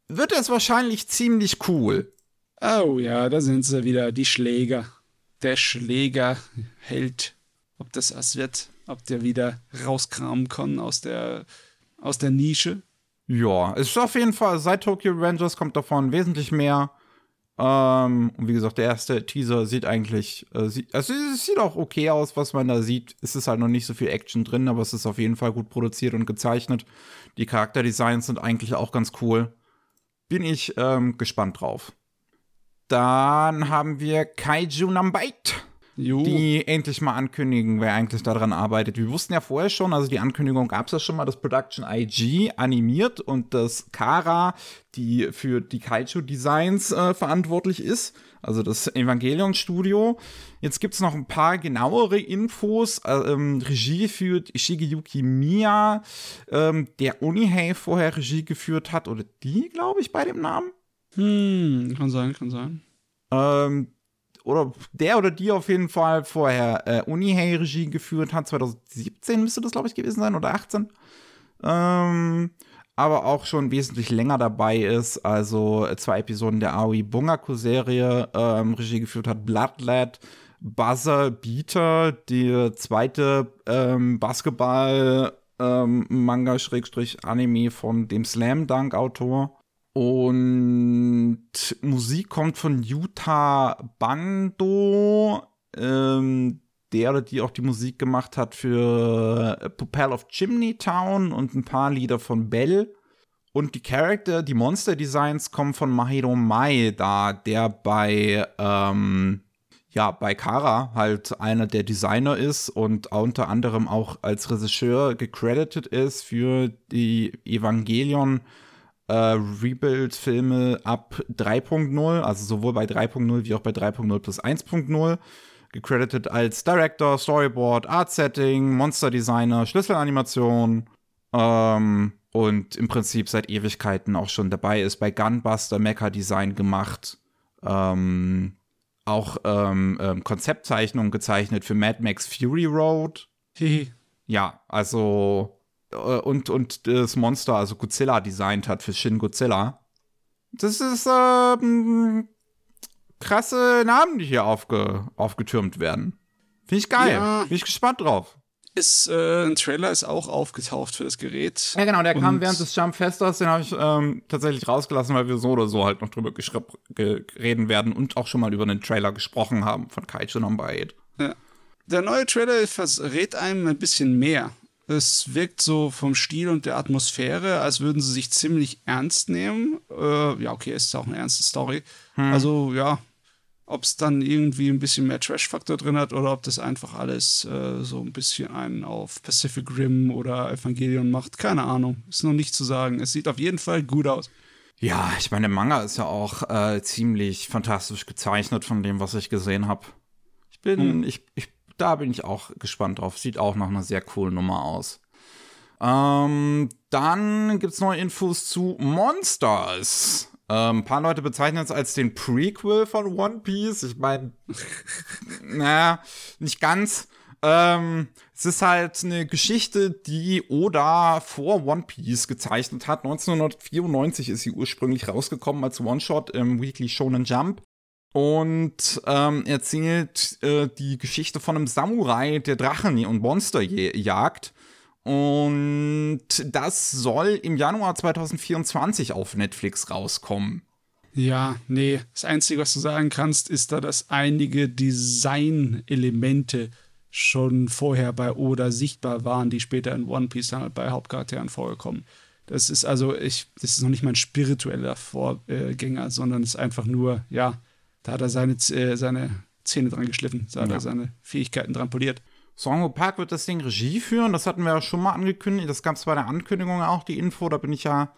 wird es wahrscheinlich ziemlich cool. Oh ja, da sind sie wieder, die Schläger. Der Schläger hält, ob das was wird, ob der wieder rauskramen kann aus der, aus der Nische. Ja, es ist auf jeden Fall, seit Tokyo Rangers kommt davon wesentlich mehr. Ähm, und wie gesagt, der erste Teaser sieht eigentlich, äh, sieht, also es sieht auch okay aus, was man da sieht. Es ist halt noch nicht so viel Action drin, aber es ist auf jeden Fall gut produziert und gezeichnet. Die Charakterdesigns sind eigentlich auch ganz cool. Bin ich ähm, gespannt drauf. Dann haben wir Kaiju Number 8 Jo. die endlich mal ankündigen, wer eigentlich daran arbeitet. Wir wussten ja vorher schon, also die Ankündigung gab es ja schon mal, dass Production IG animiert und dass Kara, die für die Kaiju-Designs äh, verantwortlich ist, also das Evangelion-Studio. Jetzt gibt es noch ein paar genauere Infos. Äh, ähm, Regie führt Shigeyuki Miya, ähm, der Unihei vorher Regie geführt hat, oder die, glaube ich, bei dem Namen. Hm, kann sein, kann sein. Ähm, oder der oder die auf jeden Fall vorher äh, Uni-Hey-Regie geführt hat. 2017 müsste das, glaube ich, gewesen sein oder 18. Ähm, aber auch schon wesentlich länger dabei ist. Also äh, zwei Episoden der Aoi Bungaku-Serie ähm, Regie geführt hat. Bloodlet, Buzzer Beater, die zweite ähm, Basketball-Manga-Anime ähm, von dem Slam Dunk-Autor. Und Musik kommt von Yuta Bando, ähm, der oder die auch die Musik gemacht hat für Propel of Chimney Town und ein paar Lieder von Bell. Und die Charakter, die Monster-Designs kommen von Mahiro Maeda, der bei, ähm, ja, bei Kara halt einer der Designer ist und unter anderem auch als Regisseur gecredited ist für die Evangelion äh, Rebuild-Filme ab 3.0, also sowohl bei 3.0 wie auch bei 3.0 plus 1.0 gecredited als Director, Storyboard, Art Setting, Monster Designer, Schlüsselanimation ähm, und im Prinzip seit Ewigkeiten auch schon dabei ist bei Gunbuster Mecha Design gemacht. Ähm, auch ähm, ähm, Konzeptzeichnungen gezeichnet für Mad Max Fury Road. ja, also und, und das Monster, also Godzilla, designt hat für Shin Godzilla. Das ist ähm, krasse Namen, die hier aufge, aufgetürmt werden. Finde ich geil. Ja. Bin ich gespannt drauf. Ist, äh, ein Trailer ist auch aufgetaucht für das Gerät. Ja, genau, der Und kam während des Jump Festers, den habe ich ähm, tatsächlich rausgelassen, weil wir so oder so halt noch drüber reden werden und auch schon mal über einen Trailer gesprochen haben von Kaiju Number 8. Ja. Der neue Trailer verrät einem ein bisschen mehr. Es wirkt so vom Stil und der Atmosphäre, als würden sie sich ziemlich ernst nehmen. Äh, ja, okay, es ist auch eine ernste Story. Hm. Also, ja, ob es dann irgendwie ein bisschen mehr Trash-Faktor drin hat oder ob das einfach alles äh, so ein bisschen einen auf Pacific Rim oder Evangelion macht. Keine Ahnung. Ist noch nicht zu sagen. Es sieht auf jeden Fall gut aus. Ja, ich meine, der Manga ist ja auch äh, ziemlich fantastisch gezeichnet von dem, was ich gesehen habe. Ich bin, hm. ich, ich, da bin ich auch gespannt drauf. Sieht auch nach einer sehr coolen Nummer aus. Ähm, dann gibt es neue Infos zu Monsters. Ähm, ein paar Leute bezeichnen es als den Prequel von One Piece. Ich meine, [laughs] naja, nicht ganz. Ähm, es ist halt eine Geschichte, die Oda vor One Piece gezeichnet hat. 1994 ist sie ursprünglich rausgekommen als One-Shot im Weekly Shonen Jump und ähm, erzählt äh, die Geschichte von einem Samurai, der Drachen und Monster jagt und das soll im Januar 2024 auf Netflix rauskommen. Ja, nee. Das Einzige, was du sagen kannst, ist da, dass einige Design-Elemente schon vorher bei Oda sichtbar waren, die später in One Piece dann halt bei Hauptcharakteren vorkommen. Das ist also, ich, das ist noch nicht mein spiritueller Vorgänger, sondern es ist einfach nur, ja, da hat er seine, äh, seine Zähne dran geschliffen, da hat ja. er seine Fähigkeiten dran poliert. Songo Park wird das Ding Regie führen. Das hatten wir ja schon mal angekündigt. Das gab es bei der Ankündigung auch, die Info. Da bin ich ja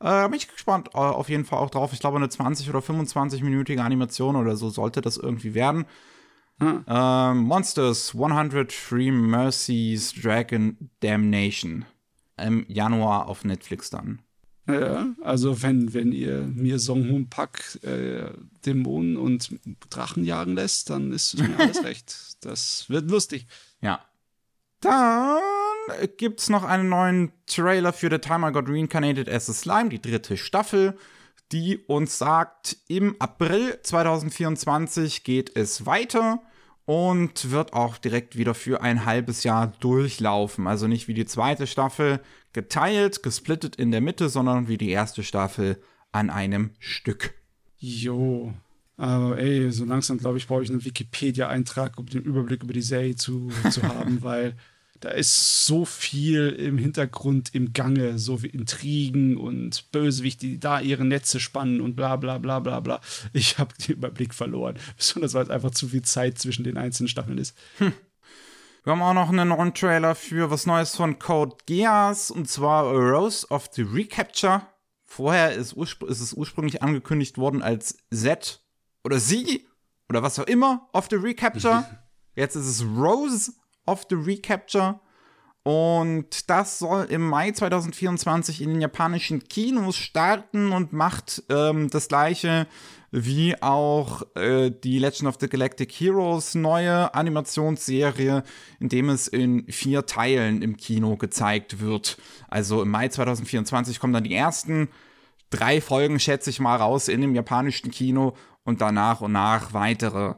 äh, bin ich gespannt äh, auf jeden Fall auch drauf. Ich glaube, eine 20- oder 25-minütige Animation oder so sollte das irgendwie werden. Hm. Ähm, Monsters 103 Mercies Dragon Damnation. Im Januar auf Netflix dann. Ja, also wenn, wenn ihr mir Song Hoon Pak äh, Dämonen und Drachen jagen lässt, dann ist mir alles [laughs] recht. Das wird lustig. Ja. Dann gibt's noch einen neuen Trailer für The Time I Got Reincarnated as a Slime, die dritte Staffel, die uns sagt, im April 2024 geht es weiter und wird auch direkt wieder für ein halbes Jahr durchlaufen. Also nicht wie die zweite Staffel geteilt, gesplittet in der Mitte, sondern wie die erste Staffel an einem Stück. Jo, aber ey, so langsam, glaube ich, brauche ich einen Wikipedia-Eintrag, um den Überblick über die Serie zu, zu haben, [laughs] weil da ist so viel im Hintergrund im Gange, so viel Intrigen und Bösewichte, die da ihre Netze spannen und bla bla bla bla bla. Ich habe den Überblick verloren. Besonders weil es einfach zu viel Zeit zwischen den einzelnen Staffeln ist. Hm. Wir haben auch noch einen neuen Trailer für was Neues von Code Geass und zwar Rose of the Recapture. Vorher ist, ist es ursprünglich angekündigt worden als Z oder sie oder was auch immer of the Recapture. [laughs] Jetzt ist es Rose of the Recapture. Und das soll im Mai 2024 in den japanischen Kinos starten und macht ähm, das gleiche wie auch äh, die Legend of the Galactic Heroes neue Animationsserie, in dem es in vier Teilen im Kino gezeigt wird. Also im Mai 2024 kommen dann die ersten drei Folgen, schätze ich mal, raus in dem japanischen Kino und danach und nach weitere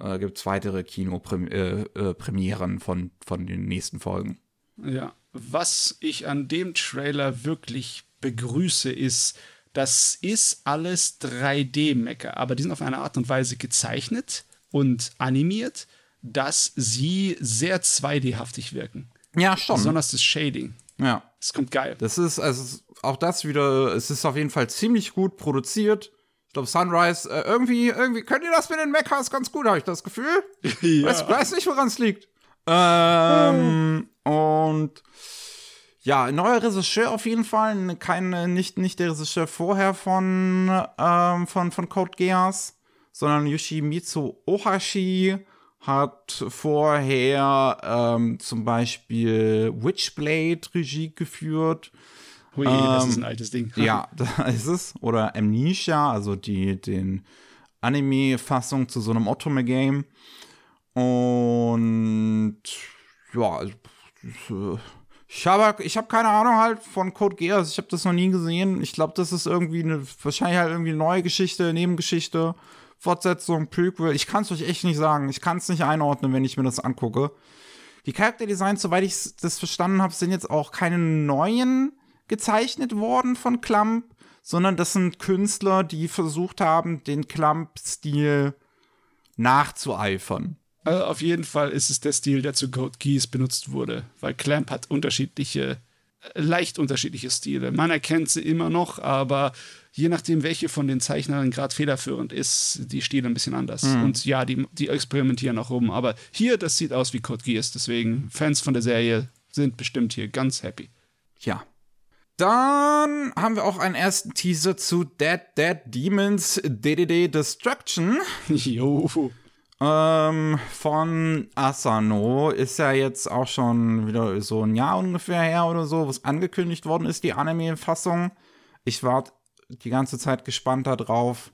äh, gibt es weitere Kinopremieren äh, äh, von, von den nächsten Folgen. Ja, was ich an dem Trailer wirklich begrüße, ist, das ist alles 3D-Mecker, aber die sind auf eine Art und Weise gezeichnet und animiert, dass sie sehr 2D-haftig wirken. Ja, schon. Besonders das Shading. Ja. Es kommt geil. Das ist, also auch das wieder, es ist auf jeden Fall ziemlich gut produziert. Glaube, Sunrise, äh, irgendwie, irgendwie könnt ihr das mit den Mechas ganz gut, habe ich das Gefühl. [laughs] ja. weiß, weiß nicht, woran es liegt. Ähm, hm. Und ja, neuer Regisseur auf jeden Fall. Kein, nicht, nicht der Regisseur vorher von, ähm, von, von Code Geass, sondern Yoshimitsu Ohashi hat vorher ähm, zum Beispiel Witchblade Regie geführt. Hui, ähm, das ist ein altes Ding. ja, [laughs] da ist es. Oder Amnesia, also die den Anime-Fassung zu so einem Otome-Game. Und ja, ich habe ich hab keine Ahnung halt von Code Geass. Ich habe das noch nie gesehen. Ich glaube, das ist irgendwie eine, wahrscheinlich halt irgendwie eine neue Geschichte, Nebengeschichte, Fortsetzung, Prequel. Ich kann es euch echt nicht sagen. Ich kann es nicht einordnen, wenn ich mir das angucke. Die Charakterdesigns, soweit ich das verstanden habe, sind jetzt auch keine neuen gezeichnet worden von Klump, sondern das sind Künstler, die versucht haben, den Klump-Stil nachzueifern. Also auf jeden Fall ist es der Stil, der zu Code Geass benutzt wurde, weil Clamp hat unterschiedliche, äh, leicht unterschiedliche Stile. Man erkennt sie immer noch, aber je nachdem, welche von den Zeichnern gerade federführend ist, die Stile ein bisschen anders. Mhm. Und ja, die, die experimentieren auch rum. Aber hier, das sieht aus wie Code Geass, deswegen Fans von der Serie sind bestimmt hier ganz happy. Ja. Dann haben wir auch einen ersten Teaser zu Dead Dead Demons DDD Destruction. [laughs] Jo ähm, von Asano ist ja jetzt auch schon wieder so ein Jahr ungefähr her oder so, was angekündigt worden ist, die Anime-Fassung. Ich war die ganze Zeit gespannt darauf.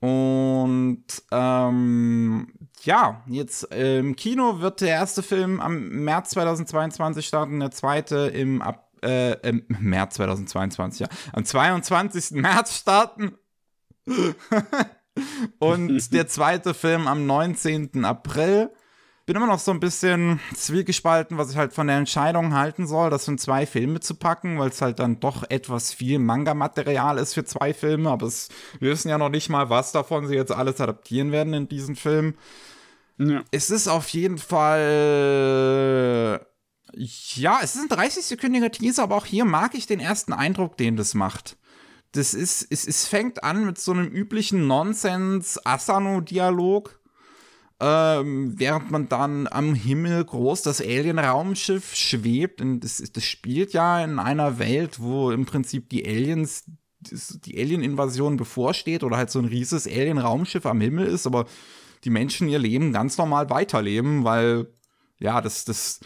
Und ähm, ja, jetzt im Kino wird der erste Film am März 2022 starten, der zweite im, Ab äh, im März 2022, ja, am 22. März starten. [laughs] Und [laughs] der zweite Film am 19. April. Bin immer noch so ein bisschen zwiegespalten, was ich halt von der Entscheidung halten soll, das in zwei Filme zu packen, weil es halt dann doch etwas viel Manga-Material ist für zwei Filme, aber es, wir wissen ja noch nicht mal, was davon sie jetzt alles adaptieren werden in diesen Film. Ja. Es ist auf jeden Fall. Ja, es ist ein 30-sekündiger Teaser, aber auch hier mag ich den ersten Eindruck, den das macht das ist, es, es fängt an mit so einem üblichen Nonsens-Asano-Dialog. Ähm, während man dann am Himmel groß das Alien-Raumschiff schwebt. Und das, das spielt ja in einer Welt, wo im Prinzip die Aliens, die Alien-Invasion bevorsteht oder halt so ein rieses Alien-Raumschiff am Himmel ist, aber die Menschen ihr Leben ganz normal weiterleben, weil ja, das, das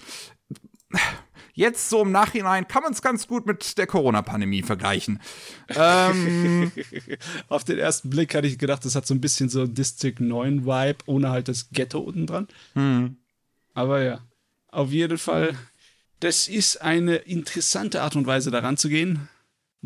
jetzt so im Nachhinein kann man es ganz gut mit der Corona-Pandemie vergleichen. ähm, [laughs] Auf den ersten Blick hatte ich gedacht, das hat so ein bisschen so District 9-Vibe, ohne halt das Ghetto unten dran. Hm. Aber ja, auf jeden Fall, das ist eine interessante Art und Weise, daran zu gehen.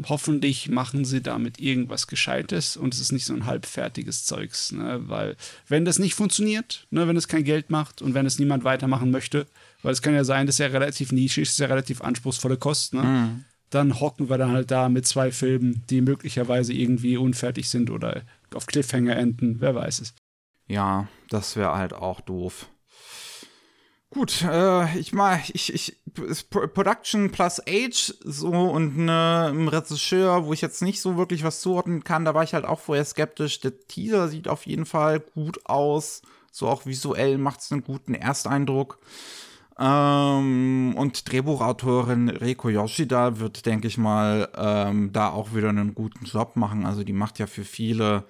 Hoffentlich machen sie damit irgendwas Gescheites und es ist nicht so ein halbfertiges Zeugs, ne? weil wenn das nicht funktioniert, ne, wenn es kein Geld macht und wenn es niemand weitermachen möchte, weil es kann ja sein, dass er relativ nischig ist, ja relativ anspruchsvolle Kost, ne? Mhm. Dann hocken wir dann halt da mit zwei Filmen, die möglicherweise irgendwie unfertig sind oder auf Cliffhanger enden, wer weiß es. Ja, das wäre halt auch doof. Gut, äh, ich mal, ich, ich, Production plus Age, so und ne, ein Regisseur, wo ich jetzt nicht so wirklich was zuordnen kann, da war ich halt auch vorher skeptisch. Der Teaser sieht auf jeden Fall gut aus, so auch visuell macht es einen guten Ersteindruck. Ähm, und Drehbuchautorin Reiko Yoshida wird, denke ich mal, ähm, da auch wieder einen guten Job machen. Also die macht ja für viele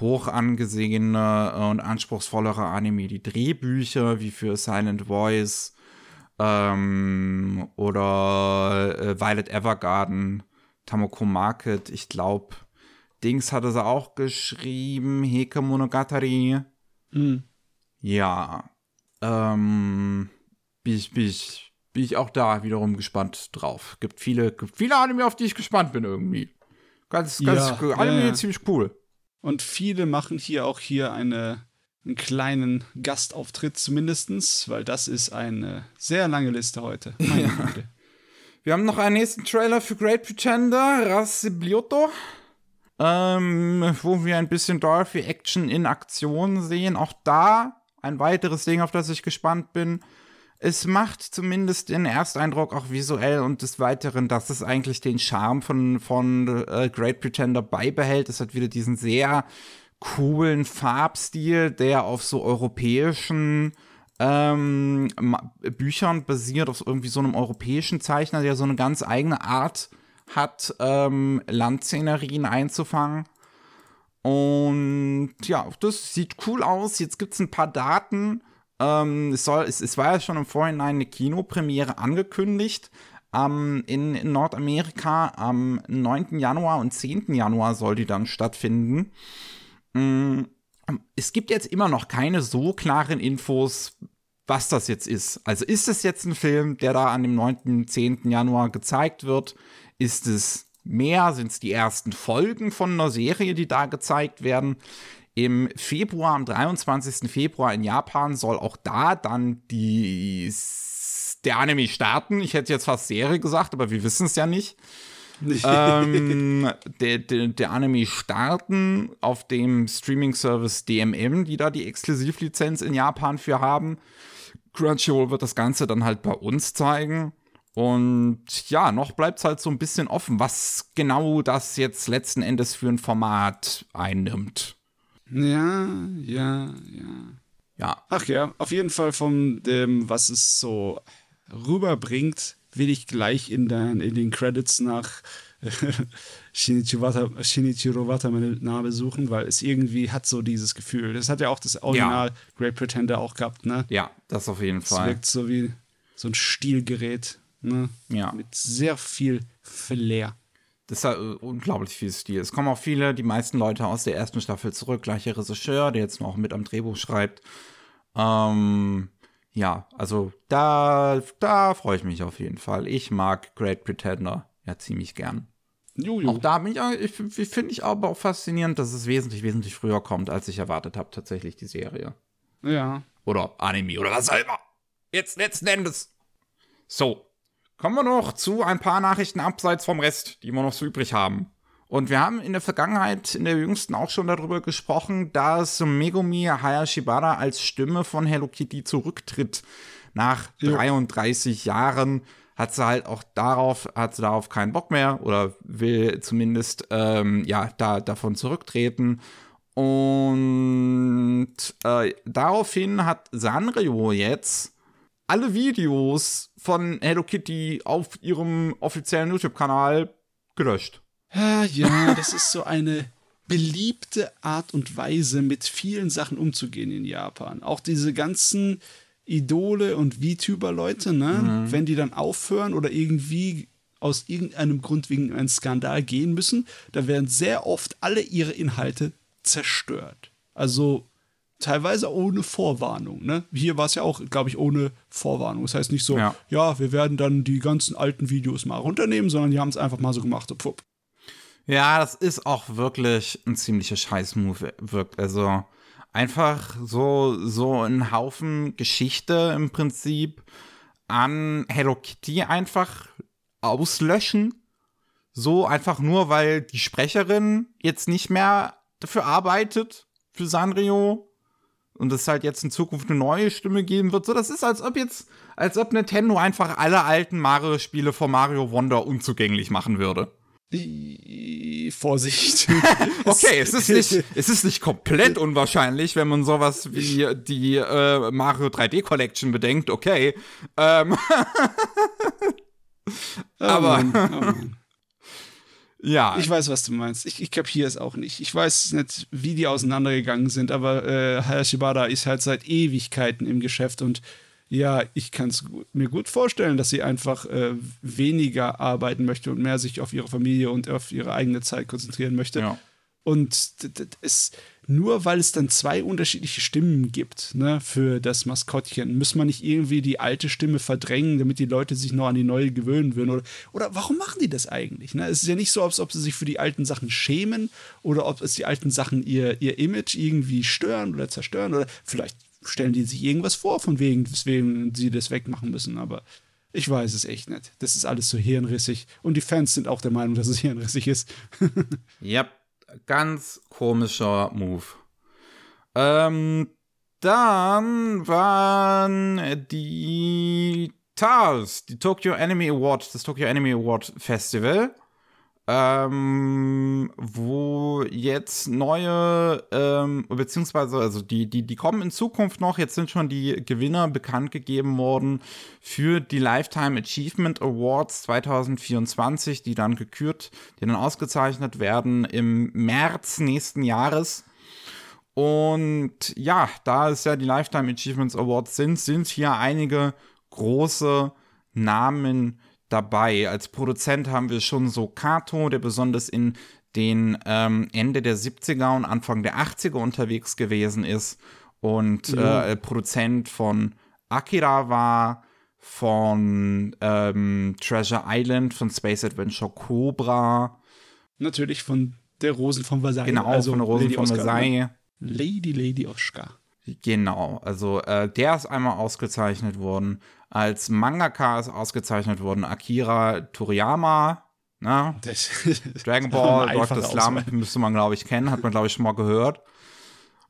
hoch angesehene und anspruchsvollere Anime die Drehbücher, wie für Silent Voice, Ähm, oder äh, Violet Evergarden, Tamoko Market, ich glaube, Dings hatte sie auch geschrieben, Heke Monogatari. Mhm. Ja. Ähm, bin ich, bin ich, bin ich auch da wiederum gespannt drauf. Gibt viele, gibt viele Anime, auf die ich gespannt bin irgendwie. Ganz, ganz, Ja, cool. ja, Anime ja. ziemlich cool. Und viele machen hier auch hier eine, einen kleinen Gastauftritt zumindestens, weil das ist eine sehr lange Liste heute. [laughs] Meine Güte. Wir haben noch einen nächsten Trailer für Great Pretender, Rasiblioto. Ähm, wo wir ein bisschen Dorothy Action in Aktion sehen. Auch da ein weiteres Ding, auf das ich gespannt bin. Es macht zumindest den Ersteindruck auch visuell und des Weiteren, dass es eigentlich den Charme von, von äh, Great Pretender beibehält. Es hat wieder diesen sehr coolen Farbstil, der auf so europäischen ähm, Büchern basiert, auf irgendwie so einem europäischen Zeichner, der so eine ganz eigene Art hat, ähm, Landszenerien einzufangen. Und ja, das sieht cool aus. Jetzt gibt es ein paar Daten. Ähm, es, soll, es, es war ja schon im Vorhinein eine Kinopremiere angekündigt. Ähm, in, in Nordamerika am 9. Januar und 10. Januar soll die dann stattfinden. Mm, es gibt jetzt immer noch keine so klaren Infos, was das jetzt ist. Also ist es jetzt ein Film, der da an dem 9., 10. Januar gezeigt wird? Ist es mehr? Sind es die ersten Folgen von einer Serie, die da gezeigt werden? Im Februar, am 23. Februar in Japan soll auch da dann die der Anime starten. Ich hätte jetzt fast Serie gesagt, aber wir wissen es ja nicht ähm, [laughs] der, der, der Anime starten auf dem Streaming-Service DMM, die da die Exklusivlizenz in Japan für haben. Crunchyroll wird das Ganze dann halt bei uns zeigen. Und ja, noch bleibt es halt so ein bisschen offen, was genau das jetzt letzten Endes für ein Format einnimmt. Ja, ja, ja. Ja, Ach ja, auf jeden Fall von dem, was es so rüberbringt, will ich gleich in, den, in den Credits nach Shinichi Wata, Shinichiro Watanabe suchen, weil es irgendwie hat so dieses Gefühl. Das hat ja auch das Original Great Pretender auch gehabt, ne? ja, das auf jeden Es Fall. wirkt so wie so ein Stilgerät, ne? Ja. Mit sehr viel Flair. Das ist ja äh, unglaublich viel Stil. Es kommen auch viele, die meisten Leute aus der ersten Staffel zurück. Gleicher Regisseur, der jetzt noch mit am Drehbuch schreibt. Ähm, ja, also da, da freue ich mich auf jeden Fall. Ich mag Great Pretender ja ziemlich gern. Jojo. Auch da bin auch- ich, ich finde ich aber auch faszinierend, dass es wesentlich, wesentlich früher kommt, als ich erwartet habe, tatsächlich die Serie. Ja. Oder Anime oder was auch immer. Jetzt letzten Endes. So, kommen wir noch zu ein paar Nachrichten abseits vom Rest, die wir noch so übrig haben. Und wir haben in der Vergangenheit, in der jüngsten auch schon darüber gesprochen, dass Megumi Hayashibara als Stimme von Hello Kitty zurücktritt. Nach Jo. 33 Jahren hat sie halt auch darauf, hat sie darauf keinen Bock mehr oder will zumindest ähm, ja da davon zurücktreten. Und äh, daraufhin hat Sanrio jetzt alle Videos von Hello Kitty auf ihrem offiziellen YouTube-Kanal gelöscht. Ja, ja, das ist so eine beliebte Art und Weise, mit vielen Sachen umzugehen in Japan. Auch diese ganzen Idole und VTuber-Leute, ne? Wenn die dann aufhören oder irgendwie aus irgendeinem Grund wegen einem Skandal gehen müssen, da werden sehr oft alle ihre Inhalte zerstört. Also teilweise ohne Vorwarnung. Ne? Hier war es ja auch, glaube ich, ohne Vorwarnung. Das heißt nicht so, Ja. ja. wir werden dann die ganzen alten Videos mal runternehmen, sondern die haben es einfach mal so gemacht. So, pfupp. Ja, das ist auch wirklich ein ziemlicher Scheiß-Move, wirkt. Also einfach so, so ein Haufen Geschichte im Prinzip an Hello Kitty einfach auslöschen. So einfach nur, weil die Sprecherin jetzt nicht mehr dafür arbeitet, für Sanrio. Und es halt jetzt in Zukunft eine neue Stimme geben wird. So, das ist, als ob jetzt, als ob Nintendo einfach alle alten Mario-Spiele von Mario Wonder unzugänglich machen würde. Vorsicht. [laughs] [laughs] Okay, es ist nicht, es ist nicht komplett unwahrscheinlich, wenn man sowas wie die äh, Mario 3D Collection bedenkt, okay. Ähm, [laughs] aber- Oh Mann, oh Mann. Ja, Ich weiß, was du meinst. Ich, ich kapiere es auch nicht. Ich weiß nicht, wie die auseinandergegangen sind, aber äh, Hayashibara ist halt seit Ewigkeiten im Geschäft und Ja, ich kann es mir gut vorstellen, dass sie einfach äh, weniger arbeiten möchte und mehr sich auf ihre Familie und auf ihre eigene Zeit konzentrieren möchte. Ja. Und es, nur weil es dann zwei unterschiedliche Stimmen gibt ne, für das Maskottchen, muss man nicht irgendwie die alte Stimme verdrängen, damit die Leute sich noch an die neue gewöhnen würden. Oder, oder warum machen die das eigentlich? Ne? Es ist ja nicht so, als ob sie sich für die alten Sachen schämen oder ob es die alten Sachen ihr, ihr Image irgendwie stören oder zerstören. Oder vielleicht stellen die sich irgendwas vor, von wegen, weswegen sie das wegmachen müssen. Aber ich weiß es echt nicht. Das ist alles so hirnrissig. Und die Fans sind auch der Meinung, dass es hirnrissig ist. yep ganz komischer Move. Ähm, dann waren die TARS, die Tokyo Anime Award, das Tokyo Anime Award Festival ähm, wo jetzt neue, ähm, beziehungsweise, also die, die, die kommen in Zukunft noch, jetzt sind schon die Gewinner bekannt gegeben worden für die Lifetime Achievement Awards 2024, die dann gekürt, die dann ausgezeichnet werden im März nächsten Jahres. Und ja, da es ja die Lifetime Achievements Awards sind, sind hier einige große Namen dabei. Als Produzent haben wir schon so Kato, der besonders in den ähm, Ende der 70er und Anfang der 80er unterwegs gewesen ist und ja. äh, Produzent von Akira war, von ähm, Treasure Island, von Space Adventure Cobra. Natürlich von der Rosen von Versailles. Genau, also von der Rosen Lady von Oscar, Versailles. Ne? Lady, Lady Oscar. Genau, also äh, der ist einmal ausgezeichnet worden. Als Mangaka ist ausgezeichnet worden Akira Toriyama. Ne? [laughs] Dragon Ball, Dr. Slump müsste man, glaube ich, kennen, hat man, glaube ich, schon mal gehört.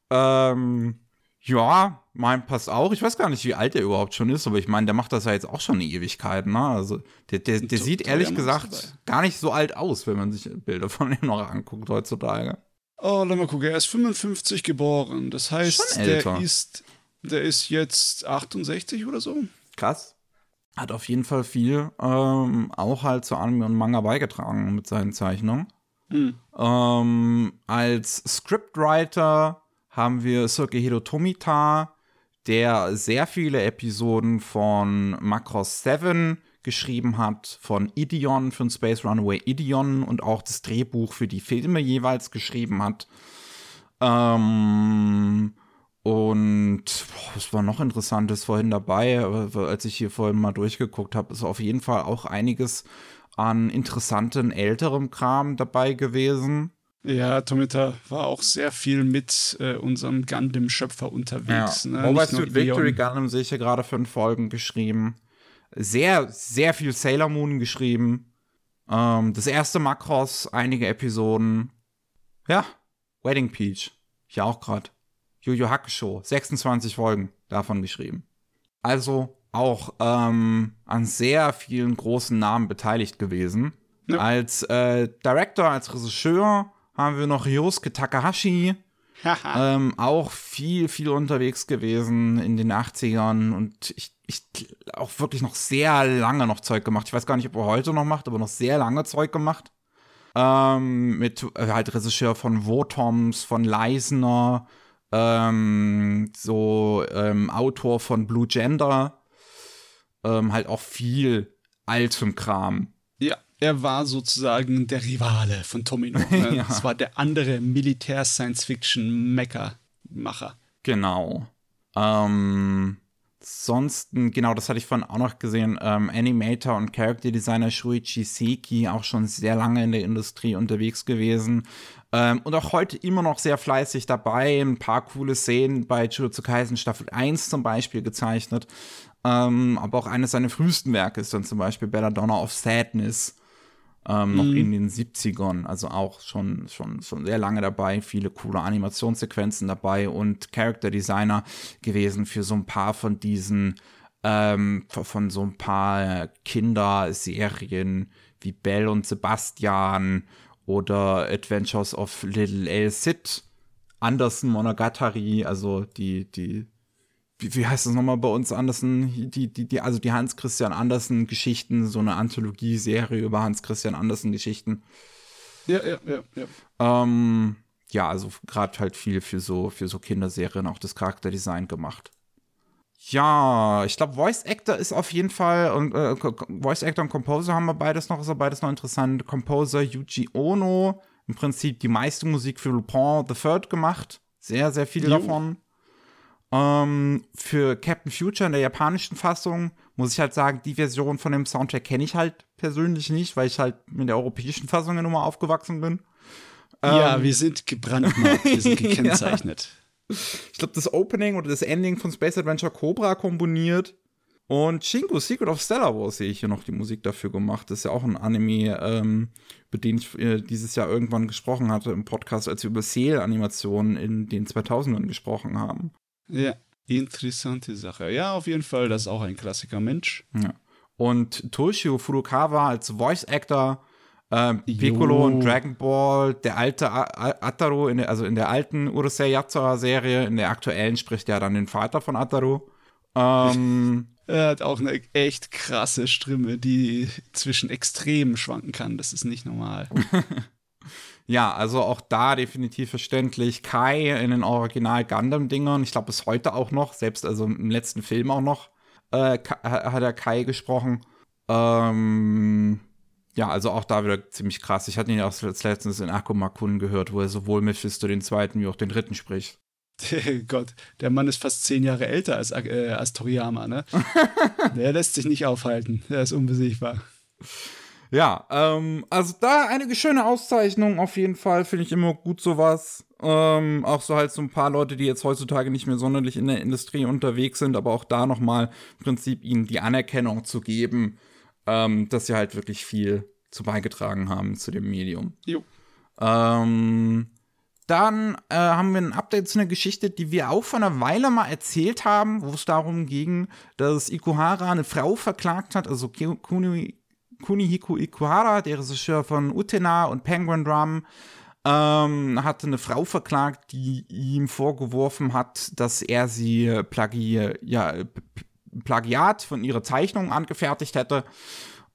Ähm, ja, mein passt auch. Ich weiß gar nicht, wie alt der überhaupt schon ist, aber ich meine, der macht das ja jetzt auch schon eine Ewigkeit. Ne? Also der, der, der sieht ehrlich gesagt gar nicht so alt aus, wenn man sich Bilder von ihm noch anguckt heutzutage. Oh, lass mal gucken. Er ist 55 geboren. Das heißt, der ist, der ist jetzt 68 oder so. Krass. Hat auf jeden Fall viel ähm, auch halt zu Anime und Manga beigetragen mit seinen Zeichnungen. Mhm. Ähm, als Scriptwriter haben wir Sukehiro Tomita, der sehr viele Episoden von Macross 7 geschrieben hat, von Ideon, von Space Runaway Ideon und auch das Drehbuch für die Filme jeweils geschrieben hat. Ähm, und boah, was war noch Interessantes vorhin dabei, als ich hier vorhin mal durchgeguckt habe, ist auf jeden Fall auch einiges an interessanten älterem Kram dabei gewesen. Ja, Tomita war auch sehr viel mit äh, unserem Gundam-Schöpfer unterwegs. Ja. Ne? Mobile Suit Victory Gundam sehe ich hier gerade fünf Folgen geschrieben sehr, sehr viel Sailor Moon geschrieben. Ähm, das erste Makros, einige Episoden. Ja, Wedding Peach. Ich auch gerade. Yu Yu Hakusho, 26 Folgen davon geschrieben. Also auch ähm, an sehr vielen großen Namen beteiligt gewesen. Ja. Als äh, Director, als Regisseur haben wir noch Yosuke Takahashi, ähm, auch viel, viel unterwegs gewesen in den 80ern und ich, ich auch wirklich noch sehr lange noch Zeug gemacht. Ich weiß gar nicht, ob er heute noch macht, aber noch sehr lange Zeug gemacht. Ähm, mit äh, halt Regisseur von Votoms, von Leisner, ähm, so ähm, Autor von Blue Gender, ähm, halt auch viel altem Kram. Ja, er war sozusagen der Rivale von Tomino. Ne? [laughs] ja. Das war der andere Militär-Science-Fiction-Mecker-Macher. Genau. Ähm, sonst, genau, das hatte ich vorhin auch noch gesehen, ähm, Animator und Character Designer Shuichi Seki, auch schon sehr lange in der Industrie unterwegs gewesen. Ähm, und auch heute immer noch sehr fleißig dabei. Ein paar coole Szenen bei Jujutsu Kaisen Staffel 1 zum Beispiel gezeichnet. Ähm, aber auch eines seiner frühesten Werke ist dann zum Beispiel Belladonna of Sadness ähm, noch mhm. in den 70ern, also auch schon, schon, schon sehr lange dabei, viele coole Animationssequenzen dabei und Character Designer gewesen für so ein paar von diesen, ähm, von so ein paar Kinderserien wie Belle und Sebastian oder Adventures of Little El Cid, Anderson Monogatari, also die, die wie, wie heißt das nochmal bei uns Andersen, die, die, die, also die Hans Christian Andersen Geschichten, so eine Anthologie-Serie über Hans Christian Andersen Geschichten. Ja, ja, ja, ja. Ähm, ja, also gerade halt viel für so, für so Kinderserien auch das Charakterdesign gemacht. Ja, ich glaube, Voice Actor ist auf jeden Fall und äh, Voice Actor und Composer haben wir beides noch, ist aber beides noch interessant. Composer Yuji Ono, im Prinzip die meiste Musik für Lupin the Third gemacht. Sehr, sehr viel jo. davon. Ähm, für Captain Future in der japanischen Fassung muss ich halt sagen, die Version von dem Soundtrack kenne ich halt persönlich nicht, weil ich halt mit der europäischen Fassung ja nun mal aufgewachsen bin. Ja, ähm, wir sind gebrandmarkt, wir sind [laughs] gekennzeichnet. ja ich glaube, das Opening oder das Ending von Space Adventure Cobra komponiert. Und Shingo, Secret of Stellar Wars, sehe ich hier noch die Musik dafür gemacht. Das ist ja auch ein Anime, ähm, über den ich äh, dieses Jahr irgendwann gesprochen hatte im Podcast, als wir über Seel-Animationen in den 2000ern gesprochen haben. Ja, interessante Sache. Ja, auf jeden Fall, das ist auch ein Klassiker Mensch. Ja. Und Toshio Furukawa als Voice Actor ähm, Piccolo und Dragon Ball, der alte Ataru, in der, also in der alten Urusei Yatsura-Serie, in der aktuellen spricht er dann den Vater von Ataru. Ähm, [laughs] er hat auch eine echt krasse Stimme, die zwischen Extremen schwanken kann. Das ist nicht normal. [laughs] ja, also auch da definitiv verständlich. Kai in den Original Gundam-Dingern, ich glaube bis heute auch noch, selbst also im letzten Film auch noch, äh, hat er Kai gesprochen. Ähm, ja, also auch da wieder ziemlich krass. Ich hatte ihn ja auch letztens in Akumakun gehört, wo er sowohl Mephisto den zweiten wie auch den dritten spricht. [laughs] Gott, der Mann ist fast zehn Jahre älter als, äh, als Toriyama, ne? [laughs] der lässt sich nicht aufhalten. Der ist unbesiegbar. Ja, ähm, also da einige schöne Auszeichnungen auf jeden Fall. Finde ich immer gut sowas. Ähm, auch so halt so ein paar Leute, die jetzt heutzutage nicht mehr sonderlich in der Industrie unterwegs sind, aber auch da nochmal im Prinzip ihnen die Anerkennung zu geben, ähm, dass sie halt wirklich viel zu beigetragen haben zu dem Medium. Jo. Ähm, dann äh, haben wir ein Update zu einer Geschichte, die wir auch vor einer Weile mal erzählt haben, wo es darum ging, dass Ikuhara eine Frau verklagt hat, also Kuni, Kunihiko Ikuhara, der Regisseur von Utena und Penguin Drum, ähm, hatte eine Frau verklagt, die ihm vorgeworfen hat, dass er sie plagi ja, Plagiat von ihrer Zeichnung angefertigt hätte.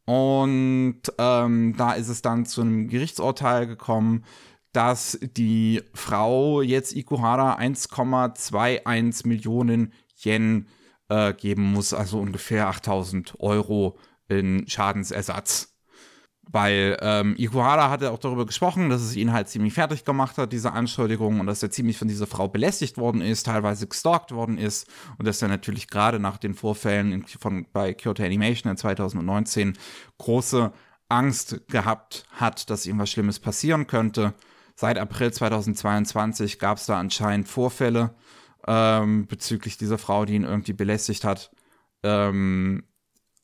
Und ähm, da ist es dann zu einem Gerichtsurteil gekommen, dass die Frau jetzt Ikuhara 1,21 Millionen Yen äh, geben muss, also ungefähr 8000 Euro in Schadensersatz. Weil ähm, Ikuhara hatte auch darüber gesprochen, dass es ihn halt ziemlich fertig gemacht hat, diese Anschuldigung, und dass er ziemlich von dieser Frau belästigt worden ist, teilweise gestalkt worden ist, und dass er natürlich gerade nach den Vorfällen in, von, bei Kyoto Animation in 2019 große Angst gehabt hat, dass ihm was Schlimmes passieren könnte. Seit April 2022 gab es da anscheinend Vorfälle ähm, bezüglich dieser Frau, die ihn irgendwie belästigt hat. Ähm,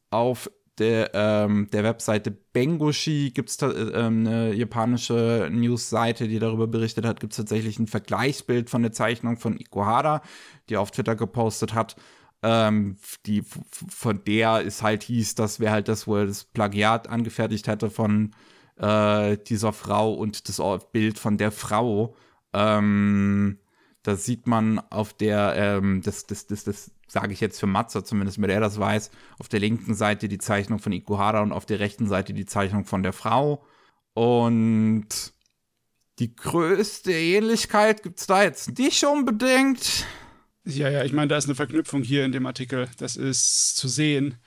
auf der, ähm, der Webseite Bengoshi gibt es äh, eine japanische News-Seite, die darüber berichtet hat, gibt es tatsächlich ein Vergleichsbild von der Zeichnung von Ikuhara, die auf Twitter gepostet hat. Ähm, die von der es halt hieß, dass wer halt das wohl das Plagiat angefertigt hätte von äh, dieser Frau und das Bild von der Frau. Ähm, da sieht man auf der, ähm, das, das, das, das sage ich jetzt für Matze, zumindest mit er das weiß, auf der linken Seite die Zeichnung von Ikuhara und auf der rechten Seite die Zeichnung von der Frau. Und die größte Ähnlichkeit gibt es da jetzt nicht unbedingt. Ja, ja, ich meine, da ist eine Verknüpfung hier in dem Artikel. Das ist zu sehen,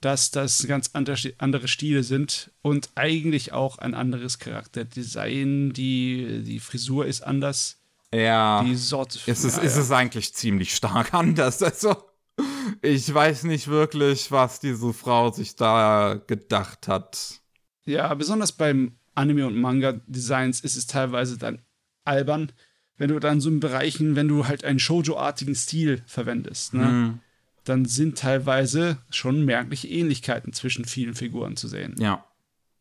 dass das ganz andere Stile sind und eigentlich auch ein anderes Charakterdesign. Die, die Frisur ist anders. Ja. Die Sorte. Ist es, ja, ist ja. es eigentlich ziemlich stark [laughs] anders. Also, ich weiß nicht wirklich, was diese Frau sich da gedacht hat. Ja, besonders beim Anime- und Manga-Designs ist es teilweise dann albern, wenn du dann so in Bereichen, wenn du halt einen Shoujo-artigen Stil verwendest, ne? Mhm. Dann sind teilweise schon merkliche Ähnlichkeiten zwischen vielen Figuren zu sehen. Ja.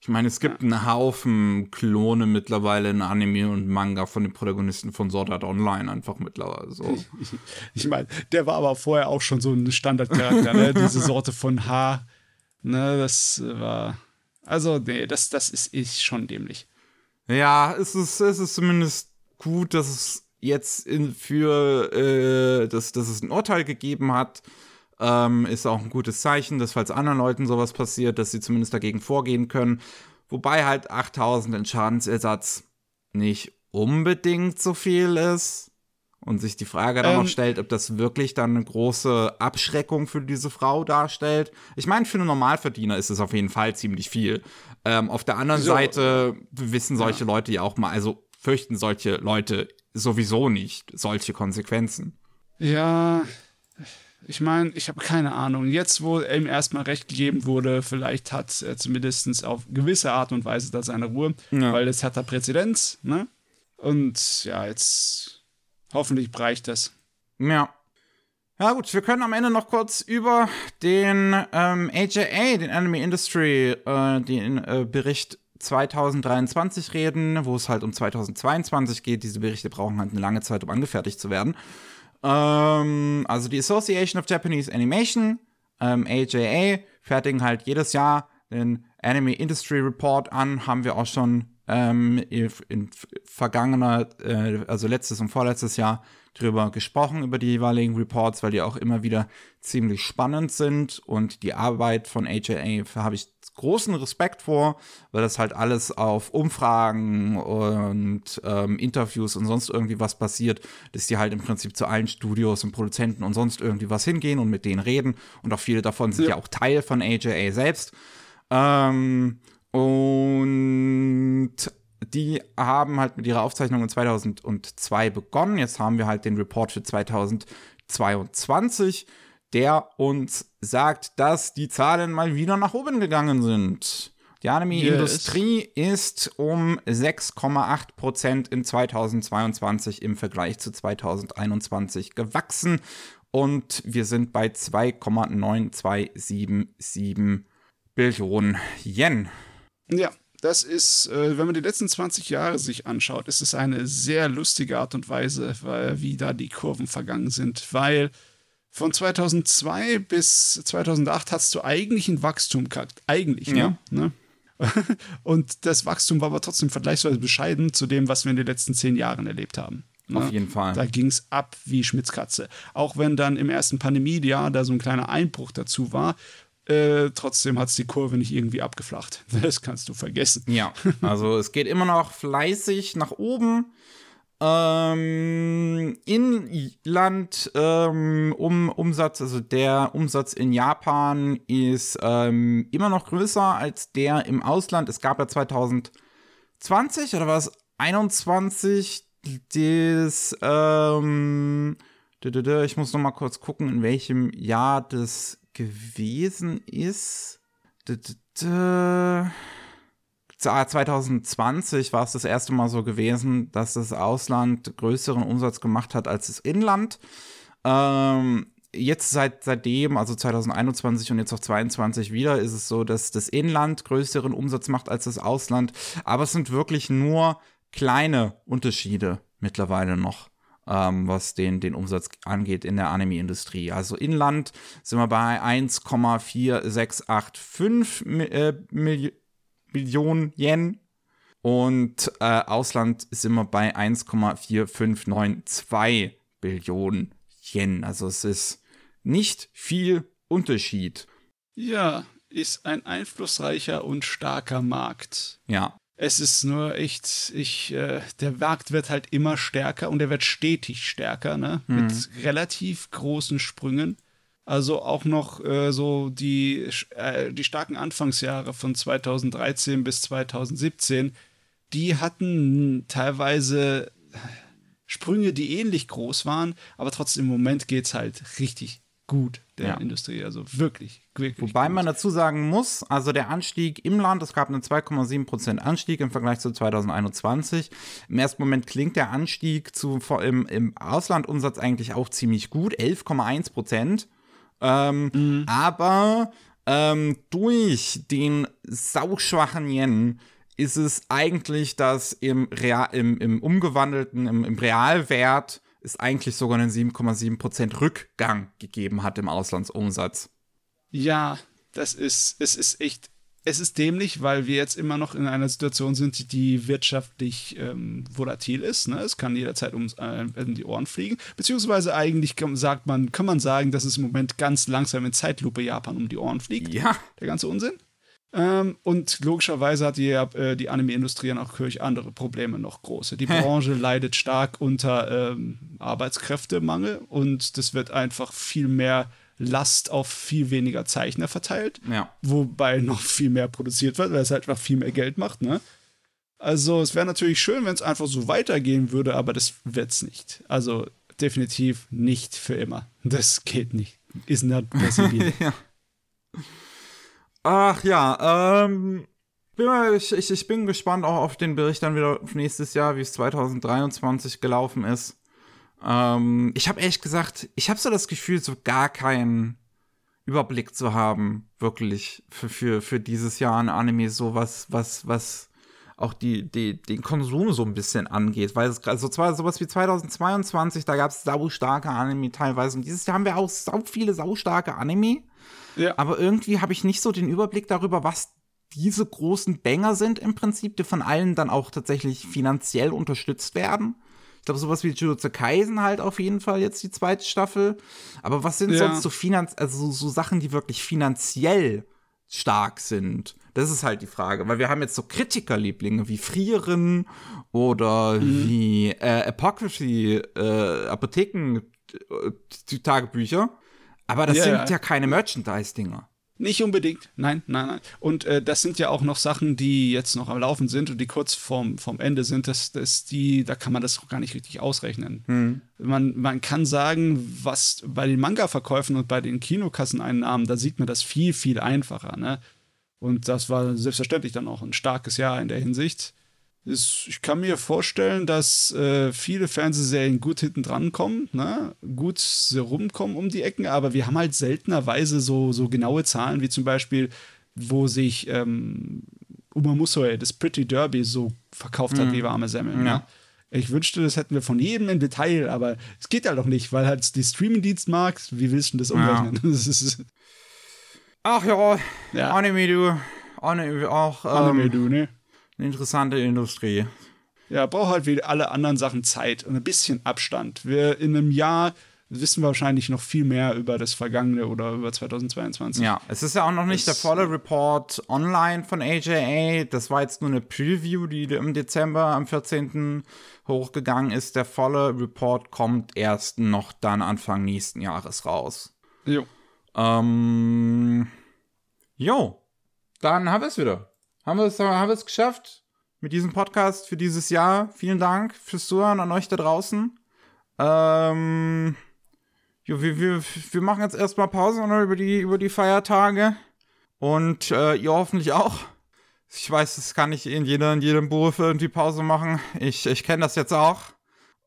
Ich meine, es gibt ja. einen Haufen Klone mittlerweile in Anime und Manga von den Protagonisten von Sword Art Online einfach mittlerweile so. [laughs] Ich, meine, der war aber vorher auch schon so ein Standardcharakter, ne? [laughs] Diese Sorte von Haar. Ne, das war. Also, nee, das, das ist ich schon dämlich. Ja, es ist, es ist zumindest gut, dass es jetzt in, für äh, dass, dass es ein Urteil gegeben hat ähm, ist auch ein gutes Zeichen, dass falls anderen Leuten sowas passiert, dass sie zumindest dagegen vorgehen können. Wobei halt 8000 in Schadensersatz nicht unbedingt so viel ist. Und sich die Frage dann Ähm. noch stellt, ob das wirklich dann eine große Abschreckung für diese Frau darstellt. Ich meine, für einen Normalverdiener ist es auf jeden Fall ziemlich viel. Ähm, auf der anderen So. Seite wissen solche Leute ja auch mal, also fürchten solche Leute sowieso nicht solche Konsequenzen. Ja, ich meine, ich habe keine Ahnung. Jetzt, wo ihm erstmal recht gegeben wurde, vielleicht hat er zumindest auf gewisse Art und Weise da seine Ruhe, Ja. weil jetzt hat er Präzedenz, ne? Und ja, jetzt hoffentlich reicht das. Ja. Ja gut, wir können am Ende noch kurz über den ähm, AJA, den Anime Industry, äh, den äh, Bericht 2023 reden, wo es halt um 2022 geht. Diese Berichte brauchen halt eine lange Zeit, um angefertigt zu werden. Ähm, also die Association of Japanese Animation, ähm, AJA, fertigen halt jedes Jahr den Anime Industry Report an, haben wir auch schon ähm, in vergangener, äh, also letztes und vorletztes Jahr drüber gesprochen, über die jeweiligen Reports, weil die auch immer wieder ziemlich spannend sind und die Arbeit von AJA habe ich großen Respekt vor, weil das halt alles auf Umfragen und ähm, Interviews und sonst irgendwie was basiert, dass die halt im Prinzip zu allen Studios und Produzenten und sonst irgendwie was hingehen und mit denen reden und auch viele davon sind ja, Ja. auch Teil von AJA selbst. Ähm, und die haben halt mit ihrer Aufzeichnung in 2002 begonnen. Jetzt haben wir halt den Report für 2022, der uns sagt, dass die Zahlen mal wieder nach oben gegangen sind. Die Anime-Industrie ist um 6,8 Prozent in 2022 im Vergleich zu 2021 gewachsen und wir sind bei 2,9277 Billionen Yen. Ja, das ist, äh, wenn man die letzten 20 Jahre sich anschaut, ist es eine sehr lustige Art und Weise, weil, wie da die Kurven vergangen sind, weil von 2002 bis 2008 hast du eigentlich ein Wachstum gehabt. Eigentlich, Ja. ne? ne? [laughs] Und das Wachstum war aber trotzdem vergleichsweise bescheiden zu dem, was wir in den letzten zehn Jahren erlebt haben. ne? Auf jeden Fall. Da ging es ab wie Schmitzkatze. Auch wenn dann im ersten Pandemiejahr da so ein kleiner Einbruch dazu war, äh, trotzdem hat es die Kurve nicht irgendwie abgeflacht. [laughs] Das kannst du vergessen. Ja, also es geht immer noch fleißig nach oben. Ähm, Inland ähm, um Umsatz, also der Umsatz in Japan ist ähm, immer noch größer als der im Ausland. Es gab ja 2020 oder war es 21 das ähm, ich muss noch mal kurz gucken, in welchem Jahr das gewesen ist. Dü- dü- dü. Ah, 2020 war es das erste Mal so gewesen, dass das Ausland größeren Umsatz gemacht hat als das Inland. Ähm, jetzt seit seitdem, also 2021 und jetzt auch 22 wieder, ist es so, dass das Inland größeren Umsatz macht als das Ausland. Aber es sind wirklich nur kleine Unterschiede mittlerweile noch, ähm, was den, den Umsatz angeht in der Anime-Industrie. Also Inland sind wir bei 1,4685 Mi- äh, Milli Millionen Yen. Und äh, Ausland sind wir bei 1,4592 Billionen Yen. Also es ist nicht viel Unterschied. Ja, ist ein einflussreicher und starker Markt. Ja. Es ist nur echt, ich, äh, der Markt wird halt immer stärker und er wird stetig stärker, ne? Mit relativ großen Sprüngen. Also auch noch äh, so die, äh, die starken Anfangsjahre von 2013 bis 2017, die hatten teilweise Sprünge, die ähnlich groß waren, aber trotzdem im Moment geht es halt richtig gut der Ja. Industrie. Also wirklich. Wobei man dazu sagen muss, also der Anstieg im Land, es gab einen 2,7% Anstieg im Vergleich zu 2021. Im ersten Moment klingt der Anstieg zu, im, im Auslandumsatz eigentlich auch ziemlich gut, 11,1%. Ähm, Aber ähm, durch den sauschwachen Yen ist es eigentlich, dass im, Real, im, im umgewandelten, im, im Realwert es eigentlich sogar einen 7,7% Rückgang gegeben hat im Auslandsumsatz. Ja, das ist, es ist echt, es ist dämlich, weil wir jetzt immer noch in einer Situation sind, die wirtschaftlich ähm, volatil ist. Ne? Es kann jederzeit um, äh, in die Ohren fliegen. Beziehungsweise eigentlich kann, sagt man, kann man sagen, dass es im Moment ganz langsam in Zeitlupe Japan um die Ohren fliegt. Ja, Der ganze Unsinn. Ähm, und logischerweise hat die, äh, die Anime-Industrie auch natürlich andere Probleme noch große. Die Branche leidet stark unter ähm, Arbeitskräftemangel und das wird einfach viel mehr Last auf viel weniger Zeichner verteilt. Ja. Wobei noch viel mehr produziert wird, weil es halt einfach viel mehr Geld macht, ne? Also es wäre natürlich schön, wenn es einfach so weitergehen würde, aber das wird es nicht. Also definitiv nicht für immer. Das geht nicht. Ist not possible. [laughs] ja. Ach ja, ähm, ich, ich, ich bin gespannt auch auf den Bericht dann wieder nächstes Jahr, wie es 2023 gelaufen ist. Ähm, ich habe ehrlich gesagt, ich habe so das Gefühl, so gar keinen Überblick zu haben, wirklich für, für, für dieses Jahr an Anime, so was, was, was auch die, die, den Konsum so ein bisschen angeht. Weil es also zwar sowas wie 2022, da gab es saustarke Anime teilweise. Und dieses Jahr haben wir auch sau viele saustarke Anime. Ja. Aber irgendwie habe ich nicht so den Überblick darüber, was diese großen Banger sind im Prinzip, die von allen dann auch tatsächlich finanziell unterstützt werden. Ich glaube, sowas wie Jujutsu Kaisen halt auf jeden Fall jetzt die zweite Staffel. Aber was sind ja. sonst so Finanz, also so, Sachen, die wirklich finanziell stark sind? Das ist halt die Frage, weil wir haben jetzt so Kritikerlieblinge wie Frieren oder mhm. wie äh, Apocryphy, äh, Apotheken, äh, Tagebücher. Aber das ja, sind ja, ja keine Merchandise-Dinger. Nicht unbedingt. Nein, nein, nein. Und äh, das sind ja auch noch Sachen, die jetzt noch am Laufen sind und die kurz vorm, vorm Ende sind. Das, das die, da kann man das auch gar nicht richtig ausrechnen. Hm. Man, man kann sagen, was bei den Manga-Verkäufen und bei den Kinokasseneinnahmen, da sieht man das viel, viel einfacher. Ne? Und das war selbstverständlich dann auch ein starkes Jahr in der Hinsicht. Ist, ich kann mir vorstellen, dass äh, viele Fernsehserien gut hinten dran kommen, ne? gut rumkommen um die Ecken, aber wir haben halt seltenerweise so, so genaue Zahlen, wie zum Beispiel, wo sich ähm, Uma Musoe, das Pretty Derby, so verkauft hat mhm. wie warme Semmeln. Ne? Ja. Ich wünschte, das hätten wir von jedem im Detail, aber es geht halt auch nicht, weil halt die Streaming-Dienst mag, wie willst du das umrechnen? [laughs] Ja. Ach ja, ja. Anime, du. Anime auch. Ähm, Anime, du, ne? Eine interessante Industrie. Ja, braucht halt wie alle anderen Sachen Zeit und ein bisschen Abstand. Wir in einem Jahr wissen wir wahrscheinlich noch viel mehr über das Vergangene oder über 2022. Ja, es ist ja auch noch nicht das der volle Report online von AJA. Das war jetzt nur eine Preview, die im Dezember am 14. hochgegangen ist. Der volle Report kommt erst noch dann Anfang nächsten Jahres raus. Jo. Ähm, jo, dann haben wir es wieder haben wir es haben wir es geschafft mit diesem Podcast für dieses Jahr. Vielen Dank fürs Zuhören an euch da draußen. Ähm, jo, wir, wir, wir machen jetzt erstmal Pause über die, über die Feiertage. Und äh, ihr hoffentlich auch. Ich weiß, das kann ich in, jeder, in jedem Beruf irgendwie Pause machen. Ich, ich kenne das jetzt auch.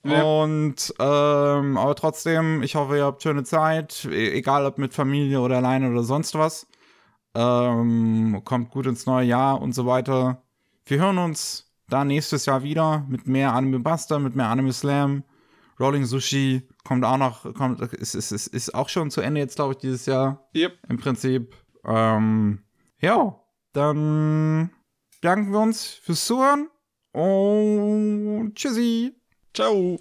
Ja. Und ähm, aber trotzdem, ich hoffe, ihr habt schöne Zeit, e-, egal ob mit Familie oder alleine oder sonst was. Ähm, kommt gut ins neue Jahr und so weiter. Wir hören uns da nächstes Jahr wieder mit mehr Anime Buster, mit mehr Anime Slam. Rolling Sushi kommt auch noch, kommt, ist, ist, ist, ist auch schon zu Ende jetzt, glaube ich, dieses Jahr. Yep. Im Prinzip. Ähm, ja, dann danken wir uns fürs Zuhören und tschüssi. Ciao.